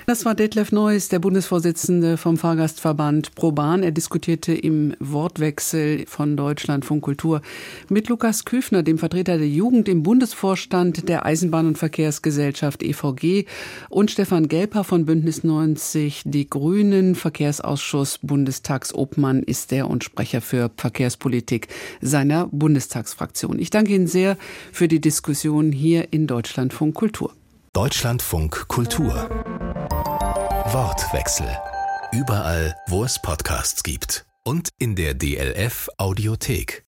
Das war Detlef Neuss, der Bundesvorsitzende vom Fahrgastverband ProBahn. Er diskutierte im Wortwechsel von Deutschlandfunk Kultur mit Lukas Küfner, dem Vertreter der Jugend im Bundesvorstand der Eisenbahn- und Verkehrsgesellschaft EVG und Stefan Gelper von Bündnis 90 Die Grünen. Verkehrsausschuss Bundestagsobmann ist der und Sprecher für Verkehrspolitik seiner Bundestagsfraktion. Ich danke Ihnen sehr für die Diskussion hier in Deutschlandfunk Kultur. Deutschlandfunk Kultur. Wortwechsel. Überall, wo es Podcasts gibt. Und in der DLF Audiothek.